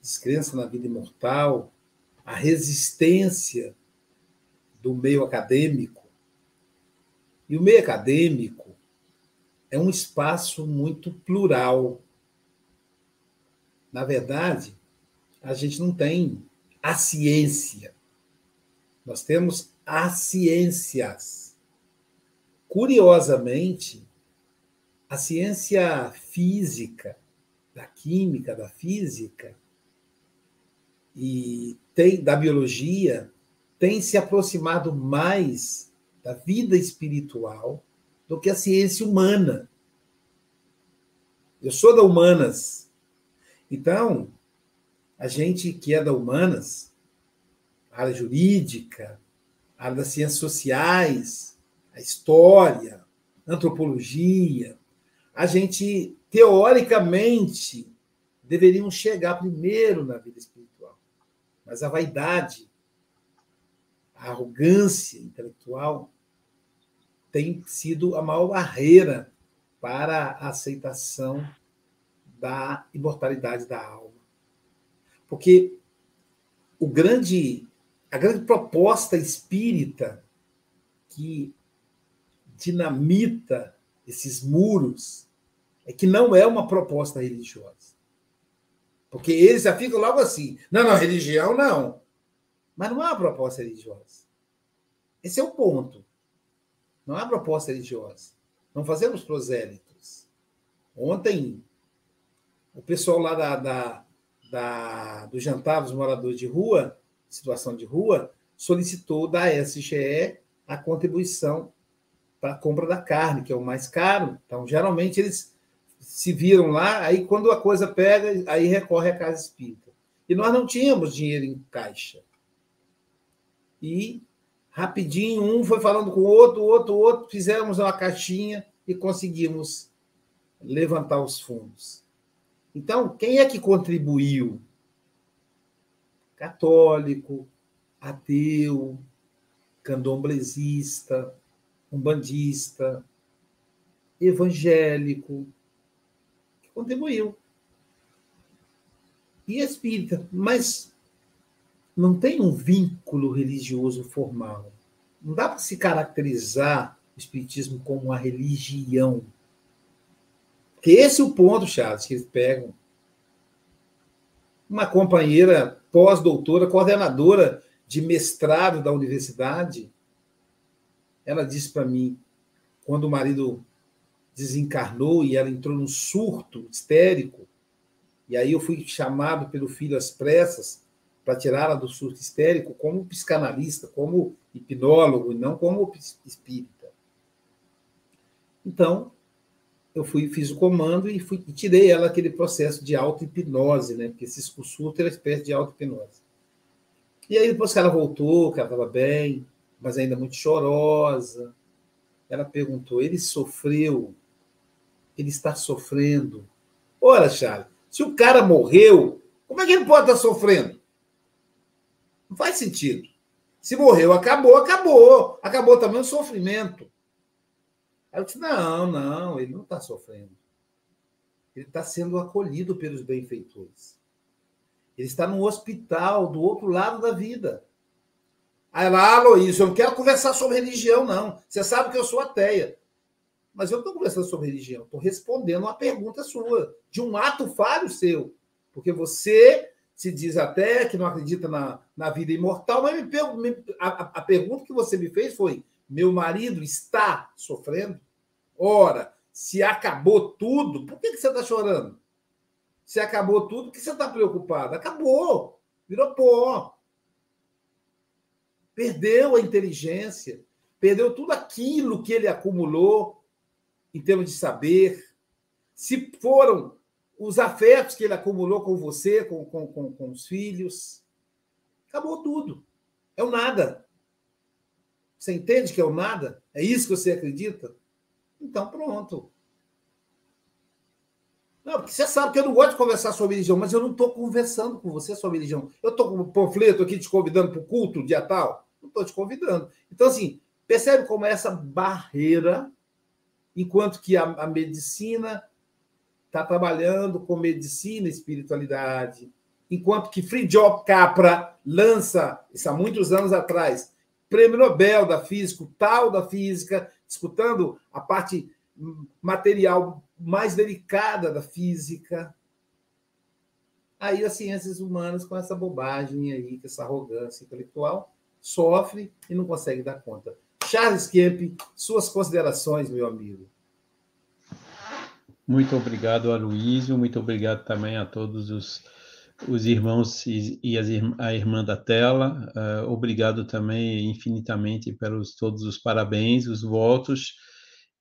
descrença na vida imortal, a resistência do meio acadêmico. E o meio acadêmico é um espaço muito plural. Na verdade, a gente não tem a ciência. Nós temos as ciências. Curiosamente, a ciência física, da química, da física e tem da biologia tem se aproximado mais da vida espiritual do que a ciência humana. Eu sou da humanas. Então, a gente que é da humanas, área jurídica, área das ciências sociais, a história, antropologia, a gente teoricamente deveríamos chegar primeiro na vida espiritual. Mas a vaidade a arrogância intelectual tem sido a maior barreira para a aceitação da imortalidade da alma. Porque o grande, a grande proposta espírita que dinamita esses muros, é que não é uma proposta religiosa. Porque eles já ficam logo assim: não, não, religião não. Mas não é uma proposta religiosa. Esse é o ponto. Não é uma proposta religiosa. Não fazemos prosélitos. Ontem, o pessoal lá da, da, da, do jantar dos moradores de rua, situação de rua, solicitou da SGE a contribuição para a compra da carne, que é o mais caro. Então, geralmente, eles se viram lá, aí quando a coisa pega, aí recorre à casa espírita. E nós não tínhamos dinheiro em caixa. E rapidinho, um foi falando com o outro, o outro, o outro, fizemos uma caixinha e conseguimos levantar os fundos. Então, quem é que contribuiu? Católico, ateu, candomblesista, umbandista, evangélico, que contribuiu. E espírita, mas não tem um vínculo religioso formal. Não dá para se caracterizar o Espiritismo como uma religião. Esse é o ponto, Charles, que eles pegam. Uma companheira pós-doutora, coordenadora de mestrado da universidade, ela disse para mim, quando o marido desencarnou e ela entrou num surto histérico, e aí eu fui chamado pelo filho às pressas, para tirá-la do surto histérico como psicanalista, como hipnólogo, e não como espírita. Então, eu fui, fiz o comando e, fui, e tirei ela aquele processo de auto-hipnose, né? Porque esse surto era espécie de auto-hipnose. E aí, depois que ela voltou, que ela estava bem, mas ainda muito chorosa, ela perguntou: ele sofreu? Ele está sofrendo? Ora, Charles, se o cara morreu, como é que ele pode estar sofrendo? Não faz sentido. Se morreu, acabou, acabou. Acabou também o sofrimento. Aí eu disse: não, não, ele não está sofrendo. Ele está sendo acolhido pelos benfeitores. Ele está no hospital, do outro lado da vida. Aí lá, Aloysio, eu não quero conversar sobre religião, não. Você sabe que eu sou ateia. Mas eu não estou conversando sobre religião, estou respondendo uma pergunta sua, de um ato falho seu. Porque você se diz até que não acredita na, na vida imortal, mas me, me, a, a pergunta que você me fez foi: meu marido está sofrendo? Ora, se acabou tudo, por que, que você está chorando? Se acabou tudo, por que você está preocupado? Acabou, virou pó. Perdeu a inteligência, perdeu tudo aquilo que ele acumulou em termos de saber. Se foram os afetos que ele acumulou com você, com, com, com, com os filhos. Acabou tudo. É o nada. Você entende que é o nada? É isso que você acredita? Então, pronto. Não, porque você sabe que eu não gosto de conversar sobre religião, mas eu não estou conversando com você sobre religião. Eu estou com um panfleto aqui te convidando para o culto, dia tal. Não estou te convidando. Então, assim, percebe como é essa barreira, enquanto que a, a medicina está trabalhando com medicina e espiritualidade, enquanto que Fridtjof Capra lança, isso há muitos anos atrás, prêmio Nobel da Física, tal da física, escutando a parte material mais delicada da física. Aí as ciências humanas, com essa bobagem aí, com essa arrogância intelectual, sofre e não consegue dar conta. Charles Kemp, suas considerações, meu amigo. Muito obrigado, Aloysio. Muito obrigado também a todos os, os irmãos e, as, a irmã da tela. Uh, obrigado também infinitamente pelos todos os parabéns, os votos.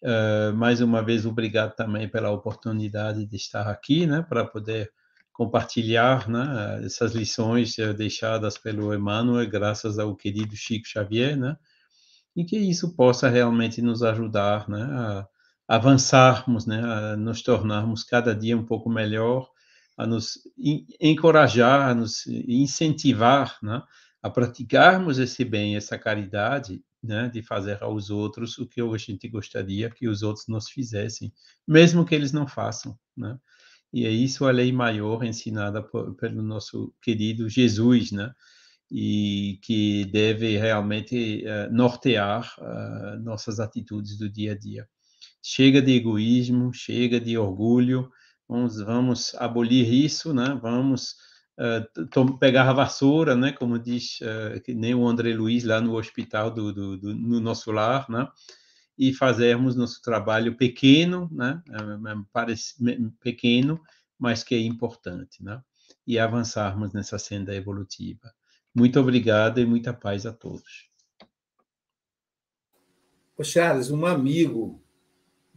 Uh, mais uma vez, obrigado também pela oportunidade de estar aqui, né, para poder compartilhar né, essas lições eh, deixadas pelo Emmanuel, graças ao querido Chico Xavier, né, e que isso possa realmente nos ajudar né, a avançarmos, né, a nos tornarmos cada dia um pouco melhor, a nos encorajar, a nos incentivar, né, a praticarmos esse bem, essa caridade, né, de fazer aos outros o que a gente gostaria que os outros nos fizessem, mesmo que eles não façam, né? E é isso a lei maior ensinada por, pelo nosso querido Jesus, né? E que deve realmente uh, nortear uh, nossas atitudes do dia a dia. chega de egoísmo, chega de orgulho, vamos, vamos abolir isso, né? Vamos uh, pegar a vassoura, né? Como diz uh, que nem o André Luiz lá no hospital do, do, do no nosso lar, né? E fazermos nosso trabalho pequeno, né? Parece pequeno, mas que é importante, né? E avançarmos nessa senda evolutiva. Muito obrigado e muita paz a todos. Ô Charles, um amigo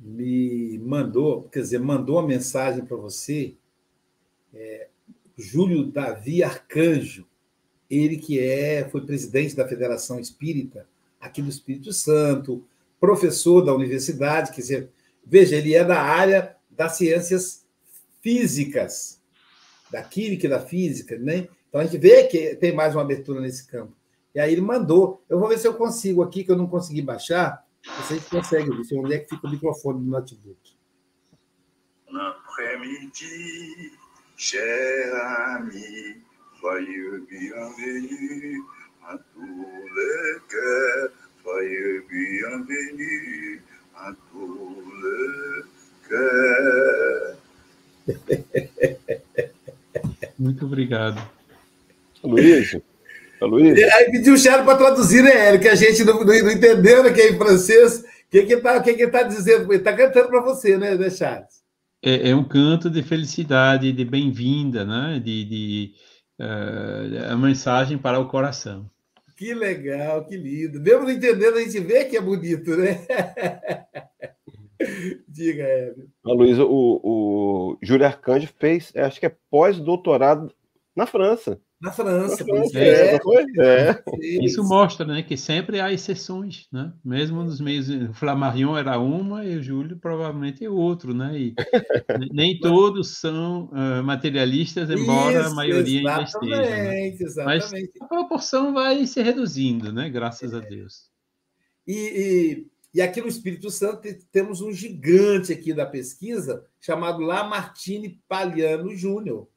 me mandou, quer dizer, mandou uma mensagem para você, é, Júlio Davi Arcanjo, ele que é, foi presidente da Federação Espírita aqui do Espírito Santo, professor da universidade, quer dizer, veja, ele é da área das ciências físicas, da química e da física, né? Então a gente vê que tem mais uma abertura nesse campo. E aí ele mandou. Eu vou ver se eu consigo aqui, que eu não consegui baixar. Vocês conseguem ver onde é que fica o microfone do notebook. L'après-midi, cher ami, soyez bienvenue à tous les cœurs, soyez bienvenue à tous les cœurs. Muito obrigado. Luiz, Luiz. Aí pediu o Charles para traduzir, né, Hélio? Que a gente não, não, não entendeu, né, que é em francês. O que que está que que tá dizendo? Ele está cantando para você, né, né Charles? É, é, um canto de felicidade, de bem-vinda, né? De, de uh, a mensagem para o coração. Que legal, que lindo. Mesmo não entendendo, a gente vê que é bonito, né? Diga, Hélio. Luiz, o, o Júlio Arcanjo fez, acho que é pós-doutorado na França. Na França, é, é. Isso mostra, né, que sempre há exceções, né? Mesmo nos meios, o Flamarion era uma e o Júlio provavelmente é outro, né? E nem todos são uh, materialistas, embora Isso, a maioria ainda esteja. Né? Exatamente. Mas a proporção vai se reduzindo, né? Graças é. a Deus. E, e, e, aqui no Espírito Santo temos um gigante aqui da pesquisa chamado Lamartine Paliano Júnior,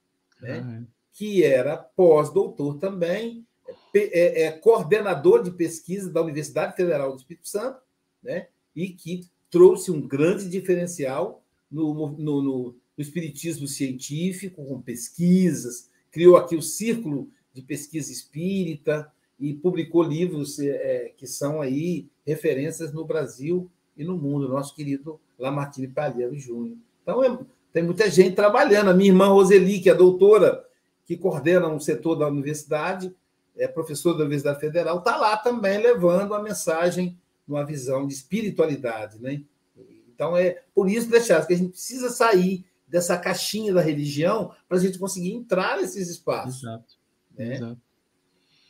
né? Ah, é que era pós-doutor também, é, é, coordenador de pesquisa da Universidade Federal do Espírito Santo, né? e que trouxe um grande diferencial no, no, no, espiritismo científico, com pesquisas, criou aqui o Círculo de Pesquisa Espírita e publicou livros é, que são aí referências no Brasil e no mundo, nosso querido Lamartine Palheiro Júnior. Então, é, tem muita gente trabalhando. A minha irmã Roseli, que é doutora que coordena um setor da universidade, é professor da Universidade Federal, está lá também levando a mensagem numa visão de espiritualidade. Né? Então, é por isso, deixar que a gente precisa sair dessa caixinha da religião para a gente conseguir entrar nesses espaços. Exato. Né? Exato.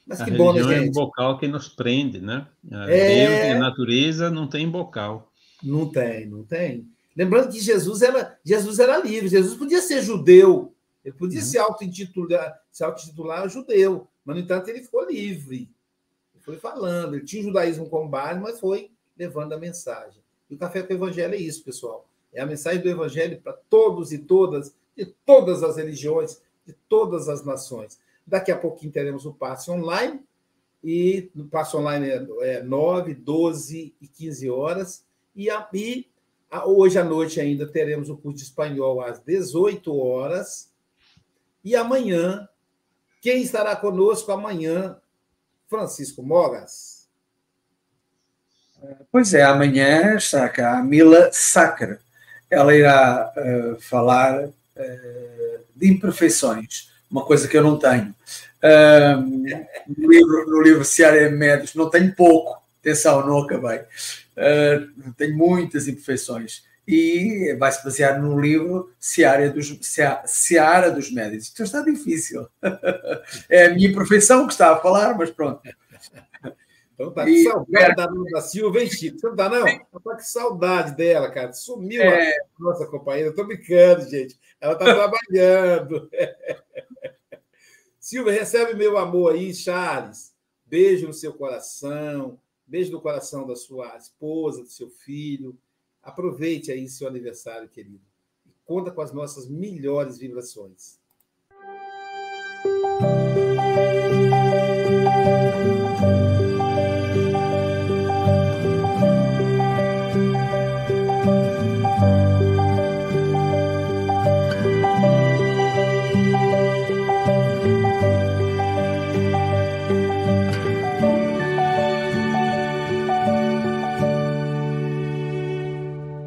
Mas a que bom, né, gente? é um bocal que nos prende, né? A é... Deus e a natureza não tem bocal. Não tem, não tem. Lembrando que Jesus era, Jesus era livre, Jesus podia ser judeu, ele podia uhum. se auto-intitular se auto judeu, mas, no entanto, ele ficou livre. Ele foi falando, ele tinha o judaísmo como base, mas foi levando a mensagem. E o Café com o Evangelho é isso, pessoal. É a mensagem do Evangelho para todos e todas, de todas as religiões, de todas as nações. Daqui a pouquinho teremos o passe online, e no passe online é, é 9, 12 e 15 horas. E, a, e a, hoje à noite ainda teremos o curso de espanhol às 18 horas e amanhã, quem estará conosco amanhã? Francisco Mogas. Pois é, amanhã está cá a Mila Sacre. Ela irá uh, falar uh, de imperfeições, uma coisa que eu não tenho. Uh, no, livro, no livro Seara Médios não tenho pouco, atenção, não acabei. Tenho muitas imperfeições e vai se basear no livro Seara dos, Seara dos Médicos. Isto está difícil. É a minha profissão que está a falar, mas pronto. Então tá que saudade da da Silva, hein, Chico? Você não tá, não? Tá que saudade dela, cara. Sumiu é... a nossa companheira. Eu tô brincando, gente. Ela tá trabalhando. Silvia, recebe meu amor aí, Charles. Beijo no seu coração. Beijo no coração da sua esposa, do seu filho. Aproveite aí seu aniversário, querido. E conta com as nossas melhores vibrações.